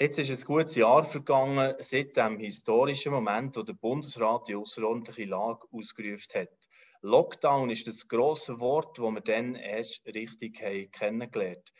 Jetzt ist ein gutes Jahr vergangen seit dem historischen Moment, wo der Bundesrat die außerordentliche Lage ausgerufen hat. Lockdown ist das grosse Wort, das wir dann erst richtig haben kennengelernt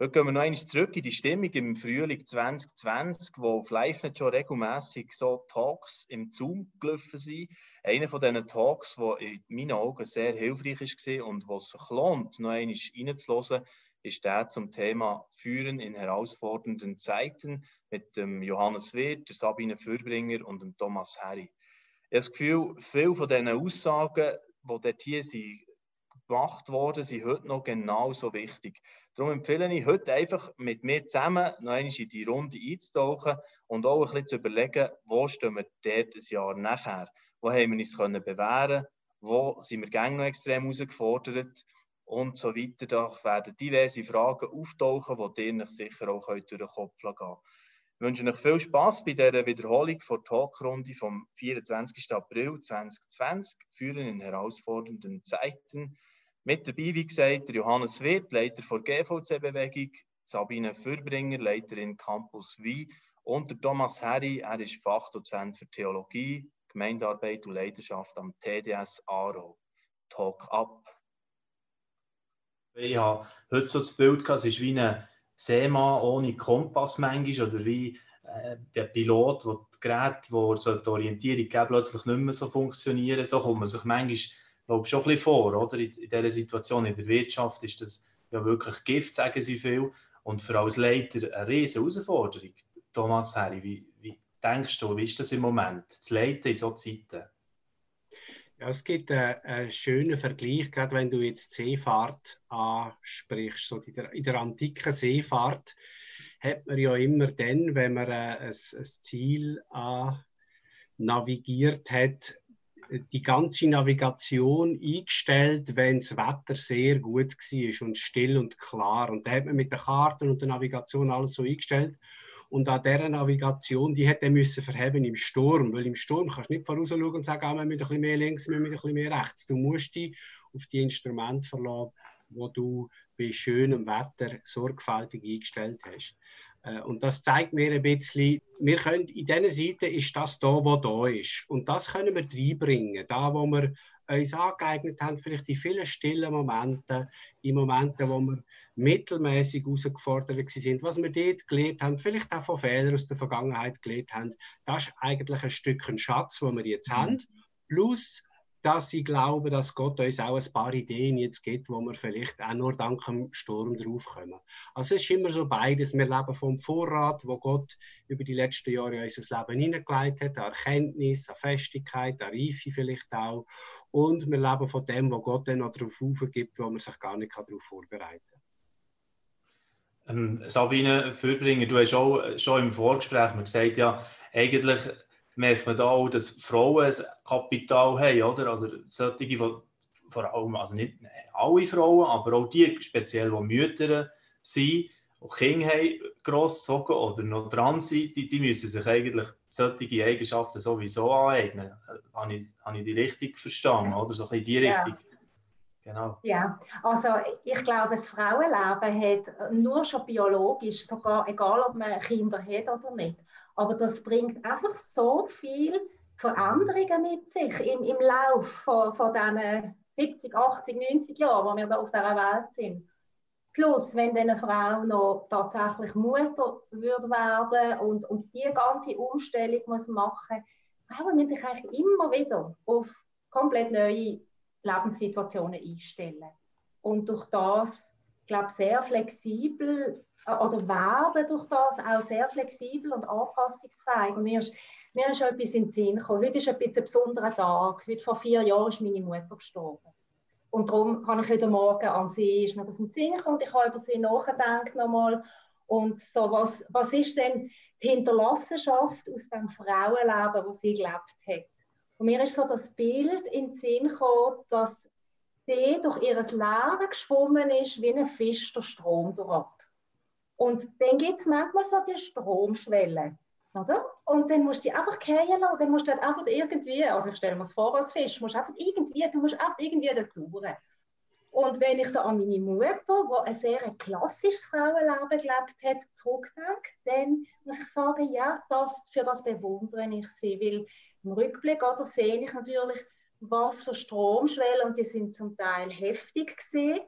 Heute gehen wir noch einmal zurück in die Stimmung im Frühling 2020, wo auf LiveNet schon regelmäßig so Talks im Zoom gelaufen sind. Einer von diesen Talks, der in meinen Augen sehr hilfreich war und was sich lohnt, noch einmal reinzuhören, ist der zum Thema Führen in herausfordernden Zeiten mit dem Johannes Wirth, der Sabine Fürbringer und dem Thomas Harry. Ich habe das Gefühl, viele von diesen Aussagen, die dort hier sind, gemacht wurden, sind heute noch genauso wichtig. Darum empfehle ich heute einfach mit mir zusammen noch einmal in die Runde einzutauchen und auch ein bisschen zu überlegen, wo stehen wir dort ein Jahr nachher? Wo haben wir uns können bewähren Wo sind wir gerne noch extrem herausgefordert? Und so weiter. Da werden diverse Fragen auftauchen, die dir sicher auch durch den Kopf gehen können. Ich wünsche euch viel Spass bei dieser Wiederholung der Talkrunde vom 24. April 2020, Führen in herausfordernden Zeiten. Mit dabei, wie gesagt, Johannes Wirth, Leiter der GVC-Bewegung, Sabine Fürbringer, Leiterin Campus Wien und der Thomas Herri, er ist Fachdozent für Theologie, Gemeindearbeit und Leidenschaft am TDS Aro. Talk up. Ich habe heute so das Bild gehabt, es ist wie ein Seemann ohne Kompass manchmal oder wie äh, ein Pilot, wo das Gerät, wo so die Orientierung geben, plötzlich nicht mehr so funktionieren. So kommt man sich manchmal glaube schon ein bisschen vor. Oder? In, in dieser Situation in der Wirtschaft ist das ja wirklich Gift, sagen sie viel. Und für als Leiter eine riesige Herausforderung. Thomas Harry, wie, wie denkst du, wie ist das im Moment, das Leiten in solchen Zeiten? Ja, es gibt einen, einen, schönen Vergleich, gerade wenn du jetzt Seefahrt ansprichst. So in, der, in der antiken Seefahrt hat man ja immer dann, wenn man ein, ein Ziel navigiert hat, die ganze Navigation eingestellt, wenn das Wetter sehr gut war und still und klar. Und da hat man mit den Karten und der Navigation alles so eingestellt. Und an dieser Navigation, die hätte müssen verheben im Sturm, weil im Sturm kannst du nicht voraus schauen und sagen, ah, wir müssen ein mehr links, wir müssen ein bisschen mehr rechts. Du musst dich auf die Instrumente verlassen, wo du bei schönem Wetter sorgfältig eingestellt hast. Äh, und das zeigt mir ein bisschen, wir können, in diesen Seiten ist das da, wo da ist. Und das können wir reinbringen. Da, wo wir uns angeeignet haben, vielleicht in vielen stillen Momenten, in Momenten, wo wir mittelmäßig herausgefordert sind, was wir dort gelernt haben, vielleicht auch von Fehlern aus der Vergangenheit gelernt haben, das ist eigentlich ein Stückchen Schatz, wo wir jetzt mhm. haben. Plus dass ich glaube, dass Gott uns auch ein paar Ideen jetzt gibt, wo wir vielleicht auch nur dank dem Sturm draufkommen. Also es ist immer so beides. Wir leben vom Vorrat, wo Gott über die letzten Jahre in unser Leben hineingelegt hat, an Erkenntnis, an Festigkeit, an Reife vielleicht auch. Und wir leben von dem, wo Gott dann noch darauf aufgibt, wo man sich gar nicht darauf vorbereiten kann. Ähm, Sabine Fürbringer, du hast auch schon im Vorgespräch gesagt, ja, eigentlich merkt man da auch, dass Frauen ein Kapital haben, oder? Also solche, von, vor allem, also nicht alle Frauen, aber auch die, speziell, die Mütter sind, die Kinder haben, grossgezogen oder noch dran sind, die, die müssen sich eigentlich solche Eigenschaften sowieso aneignen. Habe ich, habe ich die richtig verstanden, oder? So in die Richtung. Ja. Genau. Ja, also ich glaube, das Frauenleben hat nur schon biologisch, sogar egal ob man Kinder hat oder nicht, aber das bringt einfach so viel Veränderungen mit sich im, im Lauf von, von diesen 70, 80, 90 Jahren, wo wir da auf dieser Welt sind. Plus, wenn eine Frau noch tatsächlich Mutter würde werden und, und die ganze Umstellung muss machen, Frauen müssen sich eigentlich immer wieder auf komplett neue Lebenssituationen einstellen. Und durch das, glaube sehr flexibel oder werden durch das auch sehr flexibel und anpassungsfähig. Und mir ist, mir ist etwas in den Sinn gekommen. Heute ist ein, ein besonderer Tag. Heute vor vier Jahren ist meine Mutter gestorben. Und darum habe ich heute Morgen an sie, ist mir das in den Sinn gekommen und ich habe über sie nachgedacht nochmal. Und so, was, was ist denn die Hinterlassenschaft aus dem Frauenleben, das sie gelebt hat? Und mir ist so das Bild in den Sinn gekommen, dass sie durch ihr Leben geschwommen ist wie ein Fisch der Strom durch. Und dann gibt es manchmal so die Stromschwelle. Oder? Und dann musst du die einfach fallen lassen. Dann musst du halt einfach irgendwie, also ich stelle mir das vor als Fisch, musst einfach irgendwie, du musst einfach irgendwie da durch. Und wenn ich so an meine Mutter, die ein sehr klassisches Frauenleben gelebt hat, zurückdenke, dann muss ich sagen, ja, das, für das bewundere ich sie. Weil im Rückblick oder, sehe ich natürlich, was für Stromschwellen, und die sind zum Teil heftig gesehen,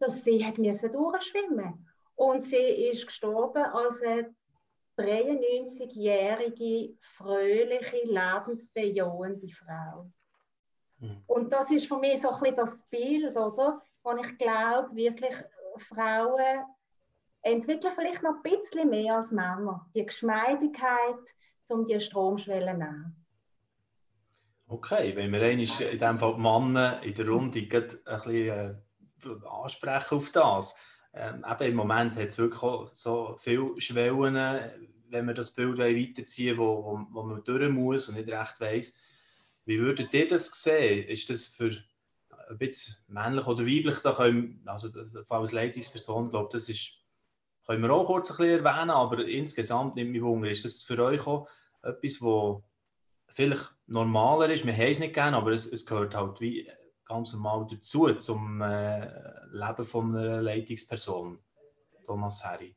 dass sie hat durchschwimmen Und sie ist gestorben als eine 93-jährige, fröhliche, lebensbejahende Frau. Mhm. Und das ist für mich so ein bisschen das Bild, oder? Wo ich glaube, wirklich Frauen entwickeln vielleicht noch ein bisschen mehr als Männer. Die Geschmeidigkeit, um die Stromschwelle zu nehmen. Okay, wenn wir in dem Fall die Männer in der Runde ein bisschen äh, ansprechen auf das. Ähm, Im Moment hat es wirklich so viele Schwellen, wenn wir das Bild weiterziehen wollen, wo, wo, wo man durch muss und nicht recht weiss, wie würdet ihr das sehen? Ist das für ein bisschen männlich oder weiblich? Da können, also als Leitungsperson, glaube das ist, können wir auch kurz ein bisschen erwähnen, aber insgesamt nimmt mich Wunder. Ist das für euch auch etwas, was vielleicht normaler ist? Wir haben es nicht gerne, aber es, es gehört halt wie ganz normal dazu zum äh, Leben von einer Leitungsperson. Thomas Harry.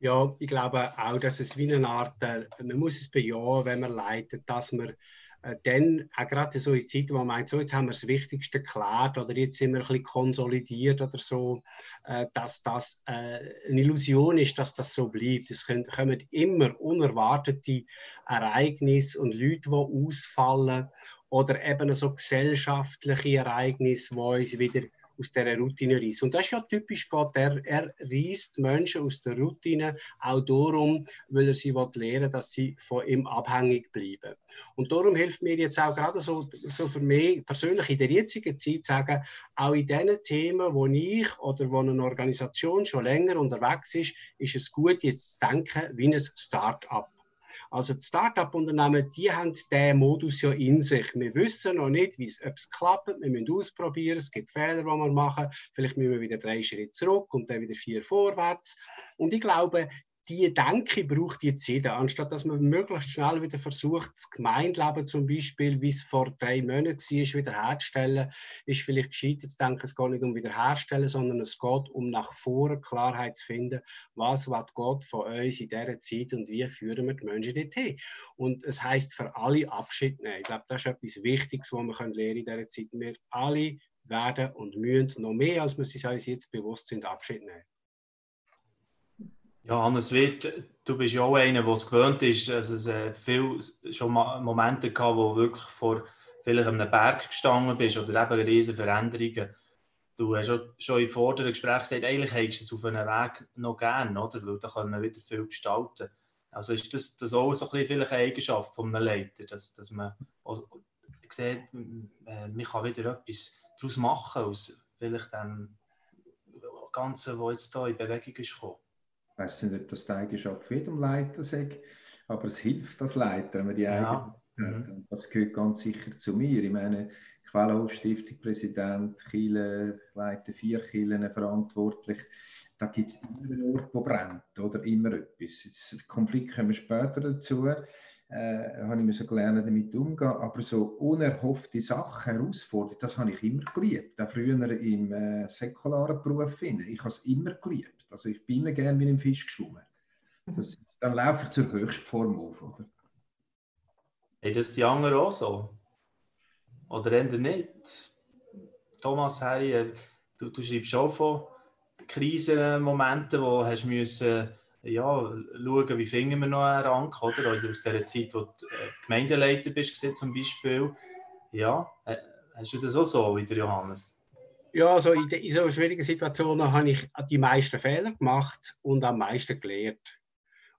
Ja, ich glaube auch, dass es wie eine Art, äh, man muss es bejahen, wenn man leitet, dass man äh, dann, auch gerade so in Zeiten, wo man meint, so, jetzt haben wir das Wichtigste geklärt oder jetzt sind wir ein bisschen konsolidiert oder so, äh, dass das äh, eine Illusion ist, dass das so bleibt. Es kommen immer unerwartete Ereignisse und Leute, die ausfallen oder eben so gesellschaftliche Ereignisse, die uns wieder aus dieser Routine reißt. Und das ist ja typisch Gott. Er, er reißt Menschen aus der Routine auch darum, weil er sie will, dass sie von ihm abhängig bleiben. Und darum hilft mir jetzt auch gerade so, so für mich persönlich in der jetzigen Zeit zu sagen, auch in diesen Themen, wo ich oder wo eine Organisation schon länger unterwegs ist, ist es gut, jetzt zu denken wie ein Start-up. Also die Start-up-Unternehmen, die haben diesen Modus ja in sich. Wir wissen noch nicht, ob es klappt. Wir müssen ausprobieren. Es gibt Fehler, die wir machen. Vielleicht müssen wir wieder drei Schritte zurück und dann wieder vier vorwärts. Und ich glaube, die Denke braucht jetzt jeder, anstatt dass man möglichst schnell wieder versucht, das Gemeindeleben zum Beispiel, wie es vor drei Monaten war, wiederherzustellen, ist vielleicht gescheitert zu denken, es geht nicht um wiederherstellen, sondern es geht um nach vorne Klarheit zu finden, was will Gott von uns in dieser Zeit und wie führen wir die Menschen dorthin. Und es heißt für alle Abschied nehmen. Ich glaube, das ist etwas Wichtiges, was wir lernen in dieser Zeit. Wir alle werden und müssen noch mehr, als wir uns jetzt bewusst sind, Abschied nehmen. Ja, Hannes Witt, du bist ja auch einer, der es gewöhnt ist. Also es äh, viel schon Momente gehabt, wo wirklich vor vielleicht einem Berg gestanden bist oder eben riesige Veränderungen. Du hast schon im vorderen Gespräch gesagt, eigentlich hättest du es auf einem Weg noch gern, oder? Weil da können wir wieder viel gestalten. Also ist das, das auch so ein bisschen vielleicht eine Eigenschaft von einem Leiter, dass, dass man sieht, äh, man kann wieder etwas daraus machen aus vielleicht dem Ganzen, was jetzt hier in Bewegung ist gekommen. Ich weiß nicht, ob das die Eigenschaft für jedem Leiter sagt, aber es hilft als Leiter, wenn man die ja. Eigenschaft mhm. Das gehört ganz sicher zu mir. Ich meine, Quellenhof-Stiftung, Präsident, Chile, ich leite vier Kielen verantwortlich. Da gibt es immer einen Ort, wo brennt, oder immer etwas. Jetzt, Konflikt kommen wir später dazu. Äh, habe ich mir so gelernt, damit umzugehen. Aber so unerhoffte Sachen, Herausforderungen, das habe ich immer geliebt. Auch früher im äh, säkularen Beruf. Ich habe es immer geliebt. Also ich bin immer gerne mit dem Fisch geschwommen. Das, dann laufe ich zur Höchstform auf. Oder? Hey, das die anderen auch so? Oder eher nicht? Thomas, hey, äh, du, du schreibst auch von Krisenmomenten, wo hast müssen, ja, schauen, wie finden wir noch einen Rang, oder? oder aus dieser Zeit, wo du äh, Gemeindeleiter bist, zum Beispiel. Ja, äh, hast du das auch so wie der Johannes? Ja, also in, in so schwierigen Situationen habe ich die meisten Fehler gemacht und am meisten gelernt.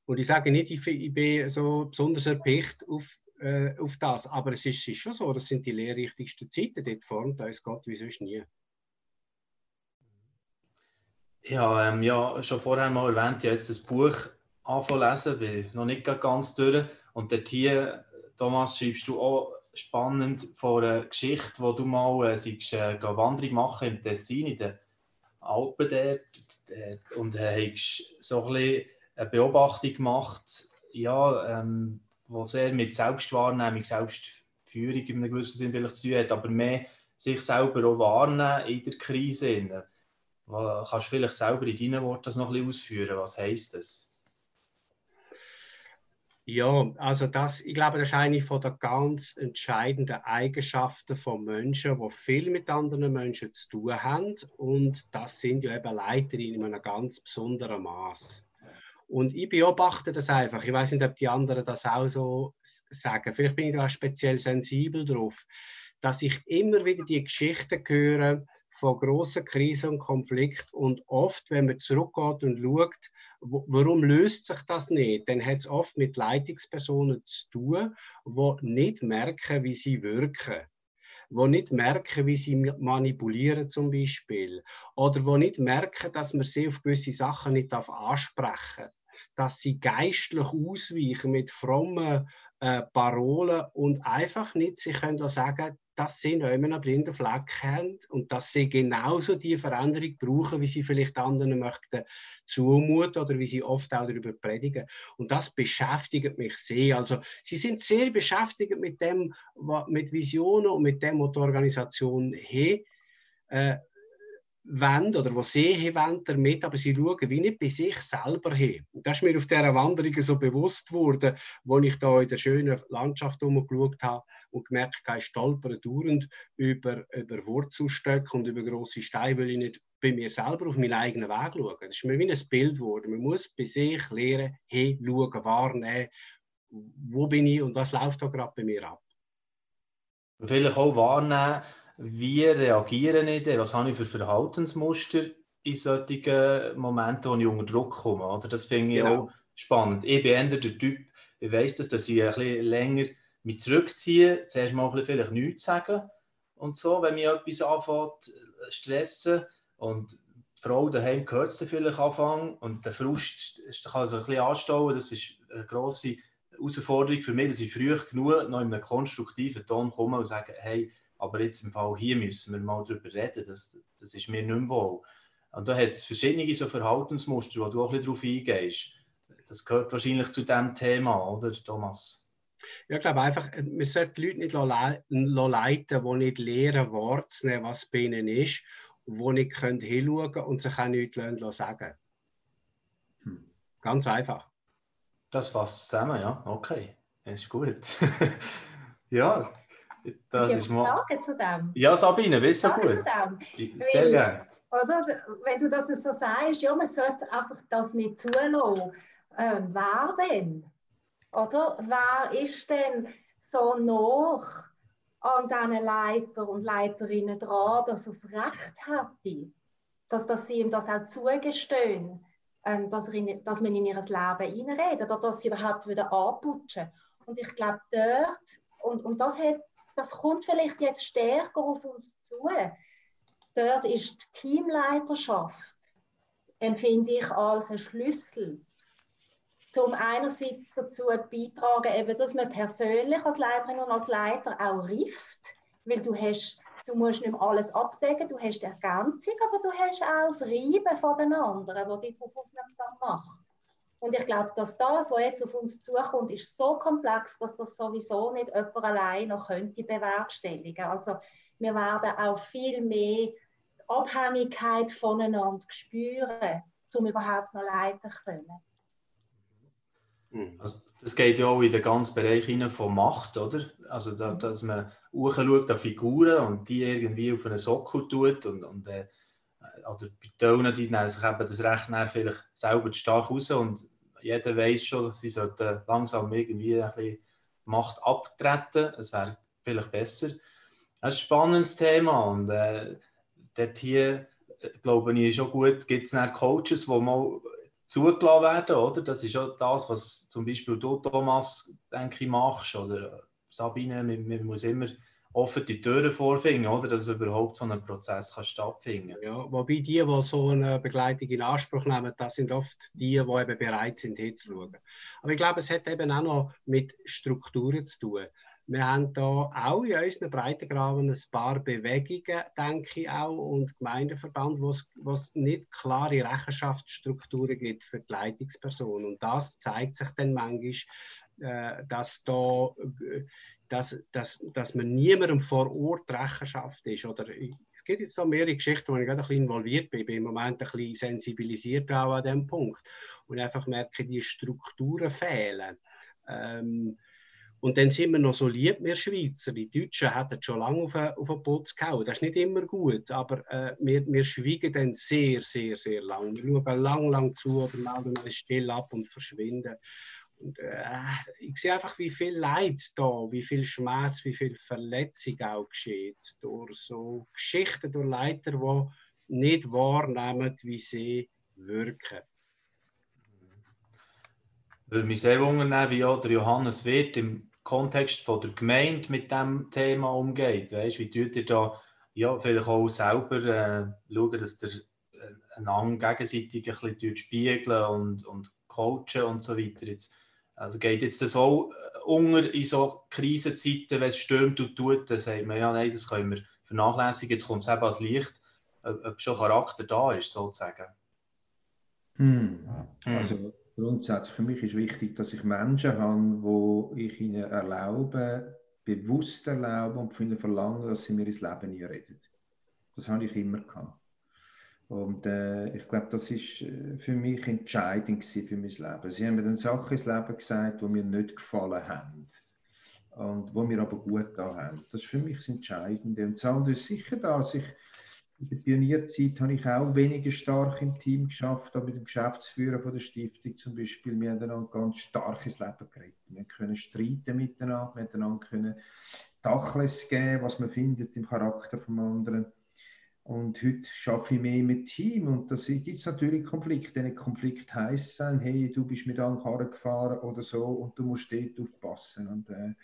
Und ich sage nicht, ich, bin so besonders erpicht auf, äh, auf das, aber es ist, ist, schon so, das sind die lehrrichtigsten Zeiten, dort formt uns Gott wie sonst nie. Ja, ähm, ja, schon vorher mal erwähnt, habe jetzt das Buch anfangen lesen, bin noch nicht ganz durch. Und dort hier, Thomas, schreibst du auch spannend von einer Geschichte, wo du mal äh, seist, äh, Wanderung machen im Tessin, in den Alpen dort, und äh, hast so ein bisschen eine Beobachtung gemacht, ja, ähm, wo sehr mit Selbstwahrnehmung, Selbstführung in einem gewissen Sinn vielleicht zu tun hat, aber mehr sich selber auch wahrnehmen in der Krise. Kannst du vielleicht selber in deinen Worten das noch ein bisschen ausführen? Was heisst das? Ja, also das, ich glaube, das ist eine von der ganz entscheidenden Eigenschaften von Menschen, die viel mit anderen Menschen zu tun haben. Und das sind ja eben Leiterinnen in einem ganz besonderen Maß. Und ich beobachte das einfach. Ich weiß nicht, ob die anderen das auch so sagen. Vielleicht bin ich da speziell sensibel drauf, dass ich immer wieder die Geschichten höre von grossen Krisen und Konflikten. Und oft, wenn man zurückgeht und schaut, warum löst sich das nicht, dann hat es oft mit Leitungspersonen zu tun, die nicht merken, wie sie wirken die nicht merken, wie sie manipulieren zum Beispiel. Oder die nicht merken, dass man sie auf gewisse Sachen nicht ansprechen darf. Dass sie geistlich ausweichen mit frommen äh, Parolen und einfach nicht sich können sagen dass sie noch immer einen blinden Fleck haben und dass sie genauso die Veränderung brauchen, wie sie vielleicht anderen möchten zumuten oder wie sie oft auch darüber predigen. Und das beschäftigt mich sehr. Also sie sind sehr beschäftigt mit dem, mit Visionen und mit dem, was die Organisation hat. Äh, wollen oder was sie wollen damit, aber sie schauen wie nicht bei sich selber hin. Und das ist mir auf dieser Wanderung so bewusst worden, wo ich da in der schönen Landschaft herumgeschaut habe und gemerkt habe, ich stolpere dauernd über, über Wurzelstöcke und über grosse Steine, weil ich nicht bei mir selber auf meinen eigenen Weg schaue. Das ist mir wie ein Bild geworden. Man muss bei sich lernen, hinschauen, wahrnehmen, wo bin ich und was läuft da gerade bei mir ab. Vielleicht auch wahrnehmen, wie reagiere ich denn? Was habe ich für Verhaltensmuster in solchen Momenten, wo ich unter Druck komme? Oder? Das finde ich genau. auch spannend. Ich bin eher der Typ, ich weiss das, dass ich ein bisschen länger mich zurückziehe, zuerst mal ein bisschen vielleicht nichts sagen und so, wenn mich etwas anfängt stressen und die Frau daheim gehört es dann vielleicht anfangen und der Frust kann also ein bisschen anstauen, das ist eine grosse Herausforderung für mich, dass ich früh genug noch in einem konstruktiven Ton komme und sage, hey, aber jetzt im Fall hier müssen wir mal darüber reden, das, das ist mir nicht mehr wohl. Und da hat es verschiedene so Verhaltensmuster, wo du auch ein bisschen darauf eingehst. Das gehört wahrscheinlich zu diesem Thema, oder Thomas? Ja, ich glaube einfach, man sollte die Leute nicht leiten, die nicht lernen, wahrzunehmen, was bei ihnen ist, die nicht hinschauen können und sich auch nichts sagen hm. Ganz einfach. Das fasst zusammen, ja. Okay, das ist gut. ja, das ich ist mal... Frage zu dem. Ja, Sabine, weißt du gut. Sehr gerne. Oder, wenn du das so sagst, ja, man sollte einfach das nicht zulassen. Äh, wer denn? Oder wer ist denn so noch an diesen Leiter und Leiterinnen dran, dass er das Recht hätte, dass, dass sie ihm das auch zugestehen, ähm, dass, in, dass man in ihr Leben reinredet oder dass sie überhaupt wieder anputschen. Und ich glaube, dort, und, und das hat das kommt vielleicht jetzt stärker auf uns zu. Dort ist die Teamleiterschaft, empfinde ich als ein Schlüssel, zum einerseits dazu beitragen, eben, dass man persönlich als Leiterin und als Leiter auch rifft, weil du hast Du musst nicht mehr alles abdecken, du hast Ergänzung, aber du hast auch das Reiben von den anderen, die dich darauf aufmerksam macht. Und ich glaube, dass das, was jetzt auf uns zukommt, ist so komplex, dass das sowieso nicht jemand allein noch könnte bewerkstelligen. Also wir werden auch viel mehr Abhängigkeit voneinander spüren, um überhaupt noch leiten zu können. Mhm. Also, das geht ja auch in den ganzen Bereich von Macht, oder? Also, da, dass man hochschaut an Figuren und die irgendwie auf einen Sockel tut und, und äh, oder bei Tönen, die nehmen sich eben das Recht vielleicht selber stark raus und jeder weiß schon, sie sollten langsam irgendwie ein bisschen Macht abtreten. Es wäre vielleicht besser. Ist ein spannendes Thema und äh, dort hier, äh, glaube ich, schon gut, gibt es Coaches, die mal zugelassen werden, oder? Das ist auch das, was zum Beispiel du, Thomas, denke ich, machst, oder Sabine, man, man muss immer offen die Türen vorfinden, oder? dass überhaupt so ein Prozess kann stattfinden. Ja, wobei die, die so eine Begleitung in Anspruch nehmen, das sind oft die, die eben bereit sind, hinzuschauen. Aber ich glaube, es hat eben auch noch mit Strukturen zu tun. wir haben da auch in unseren Breitengraben ein paar Bewegungen, denke ich auch, und Gemeindeverband, wo es nicht klare Rechenschaftsstrukturen gibt für die Leitungsperson. Und das zeigt sich dann manchmal, äh, dass, da, dass, dass, dass man niemandem vor Ort Rechenschaft ist. Oder, es gibt jetzt da mehrere Geschichten, wo ich gerade ein bisschen involviert bin. Ich bin im Moment ein bisschen sensibilisiert auch an diesem Punkt. Und einfach merke, die Strukturen fehlen. Ähm, und dann sind wir noch so lieb, wir Schweizer. Die Deutschen hätten schon lange auf, auf den Putz gehauen. Das ist nicht immer gut, aber äh, wir, wir schweigen dann sehr, sehr, sehr lang. Wir schauen lang, lang zu oder melden uns still ab und verschwinden. Und, äh, ich sehe einfach, wie viel Leid da, wie viel Schmerz, wie viel Verletzung auch geschieht durch so Geschichten, durch Leiter, die nicht wahrnehmen, wie sie wirken würde mich sehr wundern, wie auch der Johannes Wirth im Kontext von der Gemeinde mit dem Thema umgeht. Weißt, wie tut ihr da ja, vielleicht auch selber äh, schauen, dass ihr äh, einander gegenseitig ein bisschen spiegeln und, und coachen und so weiter. Jetzt, also geht jetzt das auch äh, unter in so Krisenzeiten, wenn es stürmt und tut, dann sagt man, ja, nein, das können wir vernachlässigen, jetzt kommt es eben als Licht, ob, schon Charakter da ist, sozusagen. Hm. hm. Also grundsätzlich für mich ist wichtig, dass ich Menschen habe, wo ich ihnen erlaube, bewusst erlaube und von ihnen verlange, dass sie mir ins Leben einreden. Das habe ich immer gehabt. Und äh, ich glaube, das ist äh, für mich entscheidend für mein Leben. Sie haben mir dann Sachen ins Leben gesagt, die mir nicht gefallen haben. Und wo mir aber gut da haben. Das ist für mich das Entscheidende. Und das andere ist sicher, dass ich in der Pionierzeit habe ich auch weniger stark im Team geschafft, aber mit dem Geschäftsführer von der Stiftung zum Beispiel, wir haben ein ganz starkes Leben geredet. Wir können streiten miteinander, wir können Dachles geben, was man findet im Charakter vom anderen. Und heute arbeite ich mehr mit Team und da gibt es natürlich Konflikte. Ein Konflikt heisst sein, hey, du bist mit Ankara gefahren oder so und du musst dort aufpassen. Und, äh,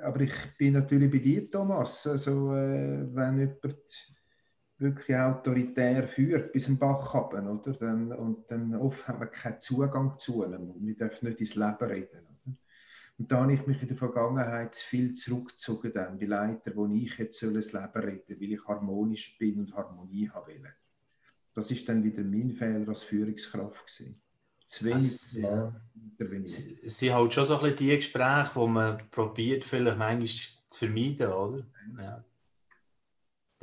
aber ich bin natürlich bei dir, Thomas. Also, äh, wenn jemand wirklich autoritär führt bis zum Bach runter, oder? Dann, und dann oft haben wir keinen Zugang zu ihm und wir dürfen nicht ins Leben reden. Und da habe ich mich in der Vergangenheit zu viel zurückgezogen, dann, die Leiter, wo ich jetzt soll das Leben reden weil ich harmonisch bin und Harmonie haben will. Das ist dann wieder mein Fehler als Führungskraft gewesen. Zu wenig ja. intervenieren. Es sind halt schon so ein bisschen die Gespräche, die man probiert, vielleicht manchmal zu vermeiden, oder? Ja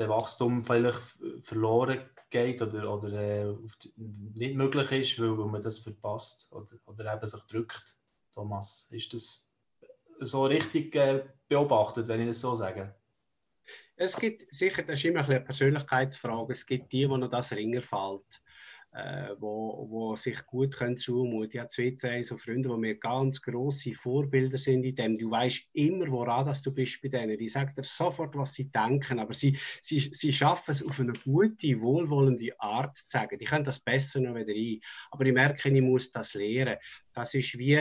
der Wachstum vielleicht verloren geht oder, oder äh, nicht möglich ist, weil, weil man das verpasst oder, oder eben sich drückt. Thomas, ist das so richtig äh, beobachtet, wenn ich das so sage? Es gibt sicher, das ist immer eine Persönlichkeitsfrage, es gibt die, wo noch das Ringer fällt äh, wo, wo sich gut können zumuten Ich habe zwei, so Freunde, die mir ganz grosse Vorbilder sind in dem. Du weißt immer, woran dass du bist bei denen. Die sagen dir sofort, was sie denken, aber sie, sie, sie schaffen es auf eine gute, wohlwollende Art zu sagen. Die können das besser noch wieder ein. Aber ich merke, ich muss das lernen. Das ist wie,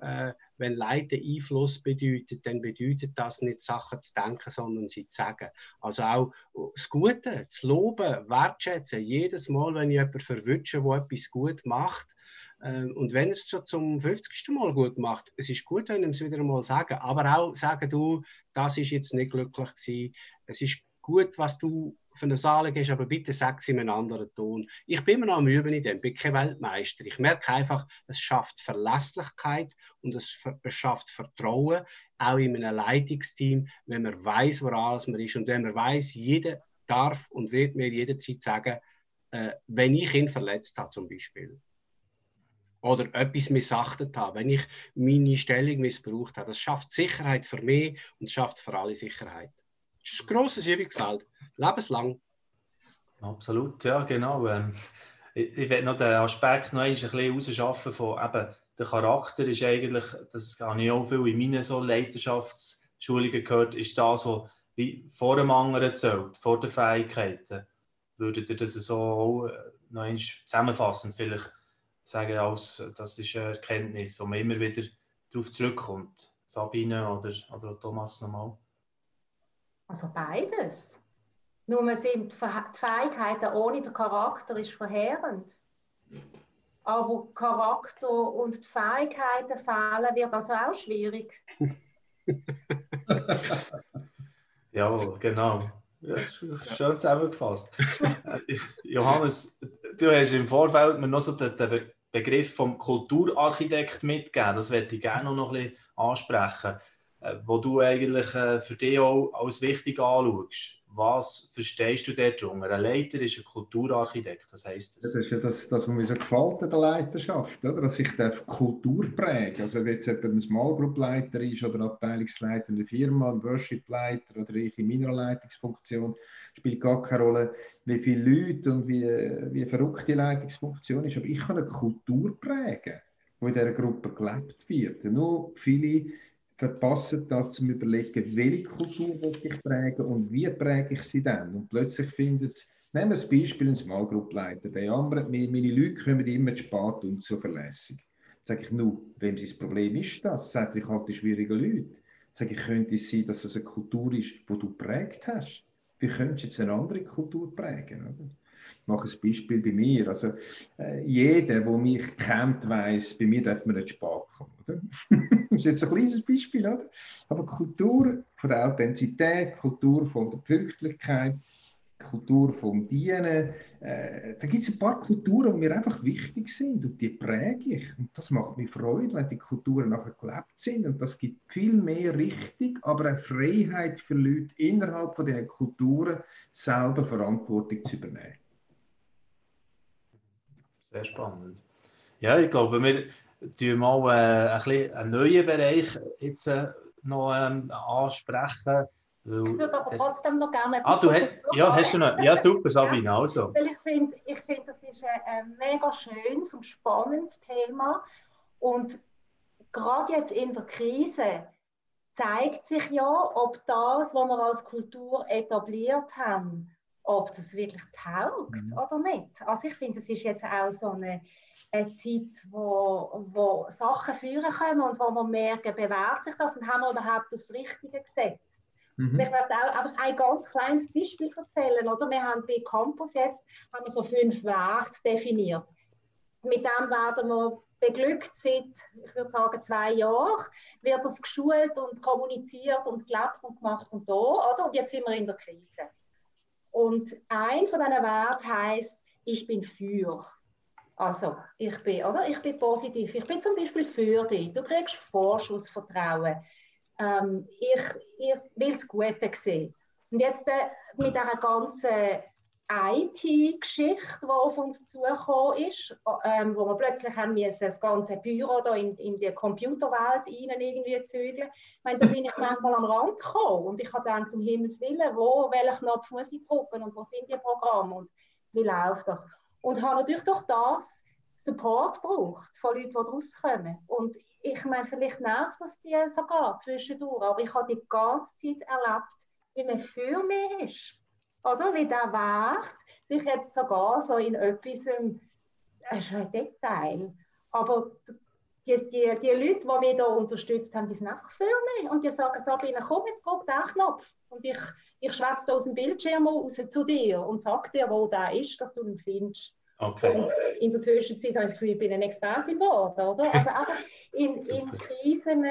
äh, wenn Leiden Einfluss bedeutet, dann bedeutet das nicht Sachen zu denken, sondern sie zu sagen. Also auch das Gute, zu loben, wertschätzen. Jedes Mal, wenn ich jemanden verwünsche, der etwas gut macht, ähm, und wenn es schon zum 50. Mal gut macht, es ist gut, wenn ich es wieder einmal sagen, aber auch sagen, du, das ist jetzt nicht glücklich gewesen, es ist gut, was du für eine Saal gehst, aber bitte sag es in einem anderen Ton. Ich bin immer noch am Üben in dem, bin kein Weltmeister. Ich merke einfach, es schafft Verlässlichkeit und es, es schafft Vertrauen, auch in einem Leitungsteam, wenn man weiß, woran man ist und wenn man weiß, jeder darf und wird mir jederzeit sagen, äh, wenn ich ihn verletzt habe zum Beispiel oder etwas missachtet habe, wenn ich meine Stellung missbraucht habe. Das schafft Sicherheit für mich und schafft für alle Sicherheit. Das ist ein grosses Übungsfeld, lebenslang. Absolut, ja, genau. Ähm, ich, ich werde noch den Aspekt noch ein bisschen rausschaffen von eben, der Charakter ist eigentlich, das habe ich auch viel in meinen so Leiterschaftsschulungen gehört, ist das, was wie vor dem anderen zählt, vor den Fähigkeiten. Würdet ihr das so auch äh, noch einmal zusammenfassend vielleicht sagen, als, das ist eine Erkenntnis, wo man immer wieder darauf zurückkommt? Sabine oder, oder Thomas nochmal? Also beides. Nur sind die Fähigkeiten ohne den Charakter ist verheerend. Aber Charakter und die Fähigkeiten fehlen, wird also auch schwierig. ja, genau. Ja, schön zusammengefasst. Johannes, du hast im Vorfeld mir noch so den Begriff vom Kulturarchitekt mitgegeben. Das werde ich gerne noch ein bisschen ansprechen. Äh, wo du eigentlich äh, für dich auch als wichtig anschaust. Was verstehst du darunter? Ein Leiter ist ein Kulturarchitekt, was heisst das? Das ist ja das, das was mir so gefällt an der Leiterschaft, oder? dass ich Kultur präge. Also wenn jetzt jemand ein Small Group Leiter ist oder Abteilungsleiter in der Firma, ein Worship Leiter oder ich in meiner Leitungsfunktion, spielt gar keine Rolle, wie viele Leute und wie, wie verrückt die Leitungsfunktion ist. Aber ich kann eine Kultur prägen, die in dieser Gruppe gelebt wird. Nur viele verpassen das zum Überlegen, welche Kultur will ich prägen und wie präge ich sie dann. Und plötzlich findet es, nehmen wir das Beispiel, ein Small Group Leiter, der andere, meine Leute kommen immer zu spät und zuverlässig. Sage ich, nur, wem sein Problem ist das? Sage ich halt die schwierigen Leute. Sage ich, könnte es sein, dass es eine Kultur ist, die du prägt hast? Wie könntest du jetzt eine andere Kultur prägen? Oder? Ich mache ein Beispiel bei mir. Also, äh, jeder, der mich kennt, weiß, bei mir darf man nicht spät kommen. Oder? das ist jetzt ein kleines Beispiel, oder? Aber Kultur von der Authentizität, Kultur von der Pünktlichkeit, Kultur vom Dienen. Äh, da gibt es ein paar Kulturen, die mir einfach wichtig sind und die präge ich. Und das macht mir Freude, wenn die Kulturen nachher gelebt sind. Und das gibt viel mehr richtig, aber eine Freiheit für Leute innerhalb von diesen Kulturen selber Verantwortung zu übernehmen. Sehr spannend. Ja, ich glaube, wir tun mal äh, ein bisschen einen neuen Bereich jetzt äh, noch ähm, ansprechen. Weil, ich würde aber trotzdem noch gerne Ah, du hast, ja, hast du noch, ja, super, Sabine, also. Weil ich finde, ich find, das ist ein, ein mega schönes und spannendes Thema. Und gerade jetzt in der Krise zeigt sich ja, ob das, was wir als Kultur etabliert haben, ob das wirklich taugt mhm. oder nicht. Also ich finde, es ist jetzt auch so eine, eine Zeit, wo, wo Sachen führen können und wo man merken, bewährt sich das und haben wir überhaupt das Richtige gesetzt. Mhm. Ich möchte auch einfach ein ganz kleines Beispiel erzählen. Oder? Wir haben bei Campus jetzt haben wir so fünf Werte definiert. Mit dem werden wir beglückt seit, ich würde sagen, zwei Jahren, wird das geschult und kommuniziert und gelebt und gemacht und da, oder? Und jetzt sind wir in der Krise. Und ein von diesen Werten heißt, ich bin für. Also, ich bin, oder? Ich bin positiv. Ich bin zum Beispiel für dich. Du kriegst Vorschussvertrauen. Ähm, ich, ich will das Gute sehen. Und jetzt äh, mit dieser ganzen IT-Geschichte, die auf uns zugekommen ist, ähm, wo wir plötzlich haben müssen, das ganze Büro da in, in die Computerwelt rein irgendwie zügeln. Ich meine, da bin ich manchmal am Rand gekommen und ich habe gedacht, um Himmels Willen, wo, welchen Knopf muss ich drücken und wo sind die Programme und wie läuft das? Und habe natürlich durch das Support gebraucht von Leuten, die rauskommen. Und ich meine, vielleicht nervt das die sogar zwischendurch, aber ich habe die ganze Zeit erlebt, wie man für mich ist oder? Wie der Wert sich jetzt sogar so in etwas, das ist ein Detail, aber die, die, die Leute, die mich hier unterstützt haben, die sind einfach für mich und die sagen, Sabine, komm, jetzt drück den Knopf und ich, ich schwätze aus dem Bildschirm raus zu dir und sage dir, wo der ist, dass du ihn findest. Okay. Und in der Zwischenzeit habe ich das Gefühl, ich bin eine Expertin geworden, oder? Also einfach in, in Krisen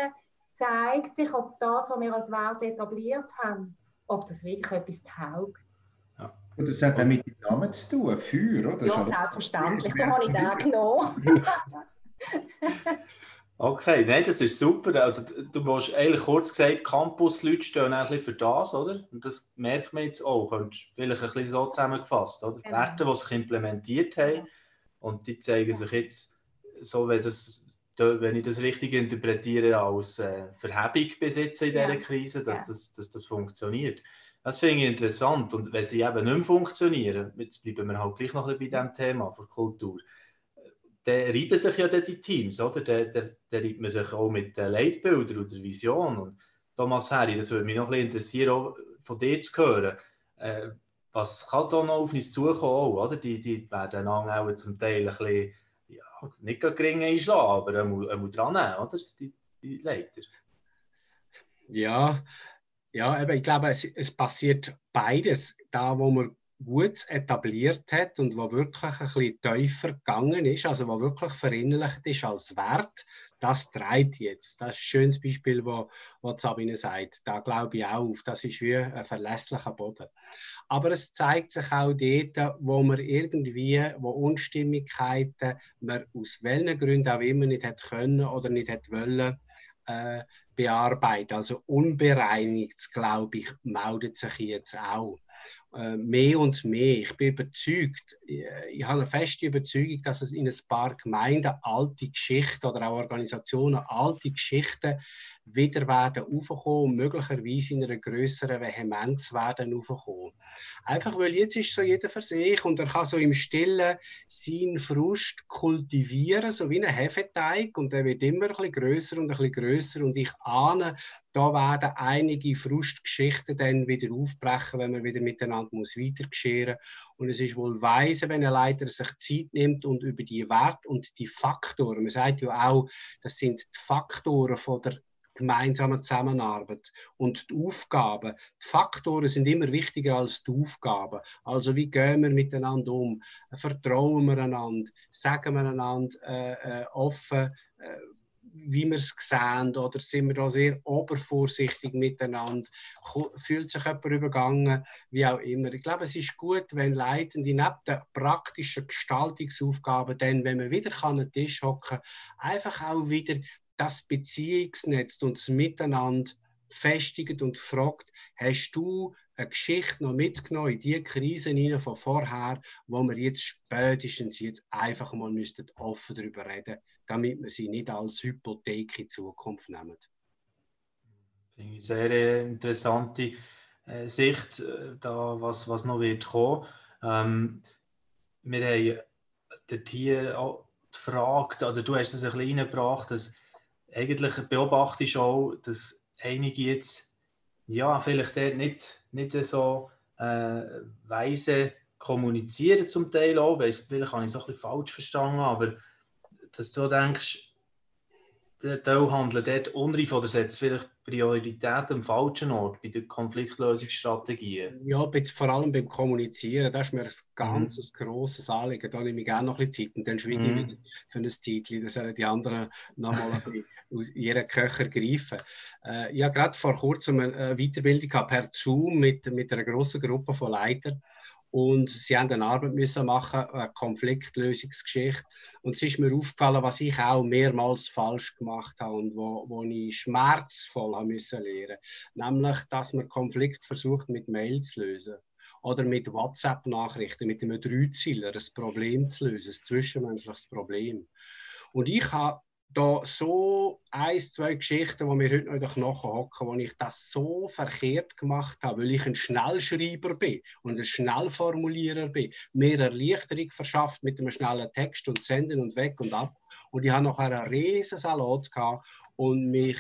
zeigt sich, ob das, was wir als Welt etabliert haben, ob das wirklich etwas taugt. Und das hat auch mit dem Namen zu tun, Feuer, oder? Ja, selbstverständlich, da habe ich den genommen. okay, nein, das ist super. Also, du musst eigentlich kurz gesagt, Campus-Leute stehen eigentlich für das, oder? Und das merkt man jetzt auch. Könntest vielleicht ein bisschen so zusammengefasst, oder? Genau. Werte, die sich implementiert haben und die zeigen sich jetzt, so wenn, das, wenn ich das richtig interpretiere, als äh, Verhebung besitzen in dieser ja. Krise, dass, ja. das, dass das funktioniert. Das finde ich interessant. Und wenn sie eben nicht mehr funktionieren, jetzt bleiben wir halt gleich noch ein bisschen bei diesem Thema von Kultur, dann reiben sich ja die Teams, oder? Dann, dann, dann reibt man sich auch mit den Leitbildern oder Visionen. Und Thomas Herri, das würde mich noch ein interessieren, auch von dir zu hören. Äh, was kann da noch auf uns zukommen? Oder? Die, die werden auch zum Teil ein bisschen, ja, nicht gering einschlagen, aber einmal dran nehmen, oder? Die, die Leiter. Ja, ja, aber ich glaube, es, es passiert beides. Da, wo man gut etabliert hat und wo wirklich ein bisschen tiefer gegangen ist, also wo wirklich verinnerlicht ist als Wert, das treibt jetzt. Das ist ein schönes Beispiel, wo, wo Sabine sagt. Da glaube ich auch, das ist wie ein verlässlicher Boden. Aber es zeigt sich auch dort, wo man irgendwie, wo Unstimmigkeiten man aus welchen Gründen auch immer nicht hätte können oder nicht hätte wollen, äh, bearbeiten. Also unbereinigt, glaube ich, meldet sich jetzt auch. Äh, mehr und mehr. Ich bin überzeugt, äh, ich habe eine feste Überzeugung, dass es in ein paar Gemeinden alte Geschichten oder auch Organisationen alte Geschichten wieder werden aufkommen und möglicherweise in einer größeren Vehemenz werden aufkommen. Einfach weil jetzt ist so jeder für sich und er kann so im Stillen seinen Frust kultivieren, so wie ein Hefeteig. Und der wird immer ein bisschen größer und ein bisschen größer und ich ahne, da werden einige Frustgeschichten dann wieder aufbrechen, wenn man wieder miteinander muss weitergescheren und es ist wohl weise, wenn ein Leiter sich Zeit nimmt und über die Werte und die Faktoren, man sagt ja auch, das sind die Faktoren von der gemeinsame Zusammenarbeit und die Aufgaben. Die Faktoren sind immer wichtiger als die Aufgaben. Also wie gehen wir miteinander um? Vertrauen wir einander? Sagen wir einander äh, äh, offen, äh, wie wir es sehen? Oder sind wir da sehr obervorsichtig miteinander? Fühlt sich jemand übergangen? Wie auch immer. Ich glaube, es ist gut, wenn Leitende neben den praktischen Gestaltungsaufgaben dann, wenn man wieder an den Tisch hocken einfach auch wieder das Beziehungsnetz und das Miteinander festigt und fragt, hast du eine Geschichte noch mitgenommen in die Krisen von vorher, wo wir jetzt spätestens jetzt einfach mal müssten offen darüber reden, damit wir sie nicht als Hypothek in Zukunft nehmen. Finde ich sehr interessante äh, Sicht, äh, da, was, was noch wird kommen. Ähm, wir haben dort hier auch die Frage, oder du hast das ein bisschen reingebracht, dass eigentlich beobachte ich auch, dass einige jetzt ja, vielleicht nicht, nicht so äh, weise kommunizieren zum Teil auch, weil vielleicht habe ich es ein bisschen falsch verstanden, aber dass du denkst, der Teilhandel dort unreif oder setzt vielleicht Priorität am falschen Ort bei den Konfliktlösungsstrategien? Ja, vor allem beim Kommunizieren, das ist mir ein ganz mhm. grosses Anliegen. Da nehme ich gerne noch ein bisschen Zeit und dann schweige mhm. ich wieder für ein Zeitchen, dass die anderen nochmal ein bisschen aus ihren Köcher greifen. Äh, ich habe gerade vor kurzem eine Weiterbildung per Zoom mit, mit einer grossen Gruppe von Leitern und sie haben eine Arbeit müssen machen, eine Konfliktlösungsgeschichte. Und es ist mir aufgefallen, was ich auch mehrmals falsch gemacht habe und wo, wo ich schmerzvoll haben müssen lernen. Nämlich, dass man Konflikt versucht mit Mail zu lösen oder mit WhatsApp-Nachrichten, mit einem Dreizieler ein Problem zu lösen, ein zwischenmenschliches Problem. Und ich habe da so ein, zwei Geschichten, die mir heute noch in den Knochen hocken, wo ich das so verkehrt gemacht habe, weil ich ein Schnellschreiber bin und ein Schnellformulierer bin, mir Erleichterung verschafft mit einem schnellen Text und senden und weg und ab. Und ich habe noch einen riesen Salat und mich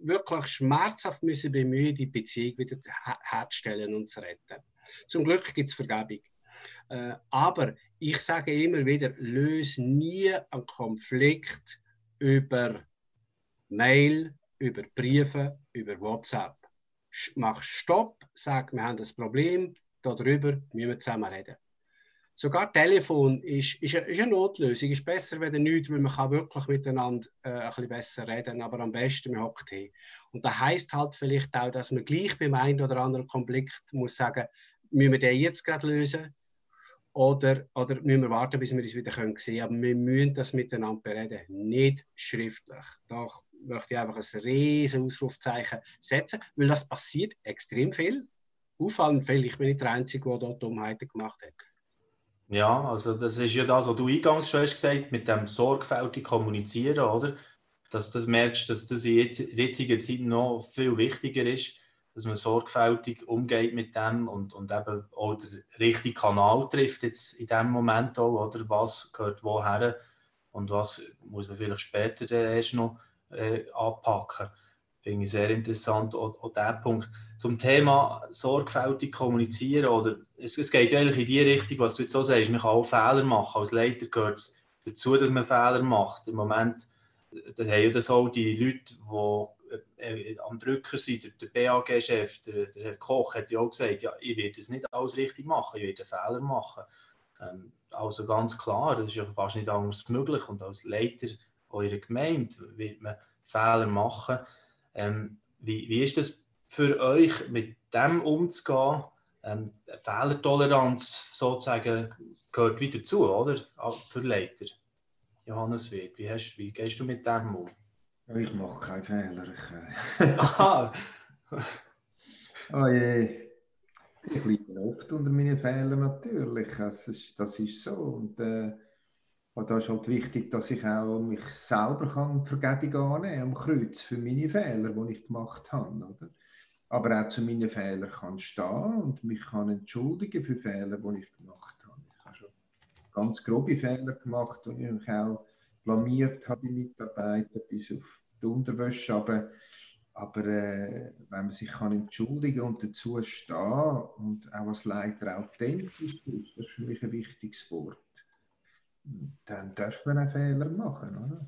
wirklich schmerzhaft müssen bemühen, die Beziehung wieder herzustellen und zu retten. Zum Glück gibt es Vergebung. Äh, aber ich sage immer wieder, löse nie einen Konflikt über Mail, über Briefe, über WhatsApp. Mach Stopp, sag, wir haben das Problem, darüber müssen wir zusammen reden. Sogar Telefon ist, ist, eine, ist eine Notlösung, ist besser als nichts, weil man kann wirklich miteinander äh, ein bisschen besser reden, aber am besten man hockt hin. Und das heißt halt vielleicht auch, dass man gleich beim einen oder anderen Konflikt muss sagen, müssen wir den jetzt gerade lösen oder, oder müssen wir warten, bis wir es wieder sehen können. Aber wir müssen das miteinander bereden, nicht schriftlich. Da möchte ich einfach ein riesen Ausrufzeichen setzen, weil das passiert extrem viel. Auffallend viel. Ich bin nicht der Einzige, der dort Dummheiten gemacht hat. Ja, also das ist ja das, was du eingangs schon hast gesagt, mit dem sorgfältig kommunizieren, oder? Dass du merkst, dass das in jetziger Zeit noch viel wichtiger ist dass man sorgfältig umgeht mit dem und, und eben auch den richtigen Kanal trifft jetzt in dem Moment auch, oder was gehört woher und was muss man vielleicht später erst noch äh, anpacken. Finde ich sehr interessant, auch, auch der Punkt. Zum Thema sorgfältig kommunizieren, oder es, es geht eigentlich in die Richtung, was du jetzt so sagst, man kann auch Fehler machen, als Leiter gehört es dazu, dass man Fehler macht. Im Moment da haben ja das auch die Leute, die äh, am Drücker sind, der, der BAG-Chef, der, der, Herr Koch, hat ja auch gesagt, ja, ich werde es nicht alles richtig machen, ich werde Fehler machen. Ähm, also ganz klar, das ist ja fast nicht anders möglich und als Leiter eurer Gemeinde wird man Fehler machen. Ähm, wie, wie ist das für euch, mit dem umzugehen? Ähm, Fehlertoleranz sozusagen gehört wieder zu, oder? Für Leiter. Johannes Wirt, wie, hast, wie gehst du mit dem um? Ich mache keine Fehler. Ich, äh... Aha! oh je. Ich leide oft unter meinen Fehlern natürlich. Das ist, das ist so. Und, äh, und da ist halt wichtig, dass ich auch mich selber kann Vergebung annehmen am Kreuz für meine Fehler, die ich gemacht habe. Oder? Aber auch zu meinen Fehlern kann stehen und mich kann entschuldigen für Fehler, die ich gemacht habe. Ich habe schon ganz grobe Fehler gemacht und ich mich auch blamiert habe die Mitarbeiter bis auf die Unterwäsche. Aber aber äh, wenn man sich kann entschuldigen und dazu stehen und auch als Leiter authentisch ist, das ist für mich ein wichtiges Wort, dann darf man einen Fehler machen. Oder?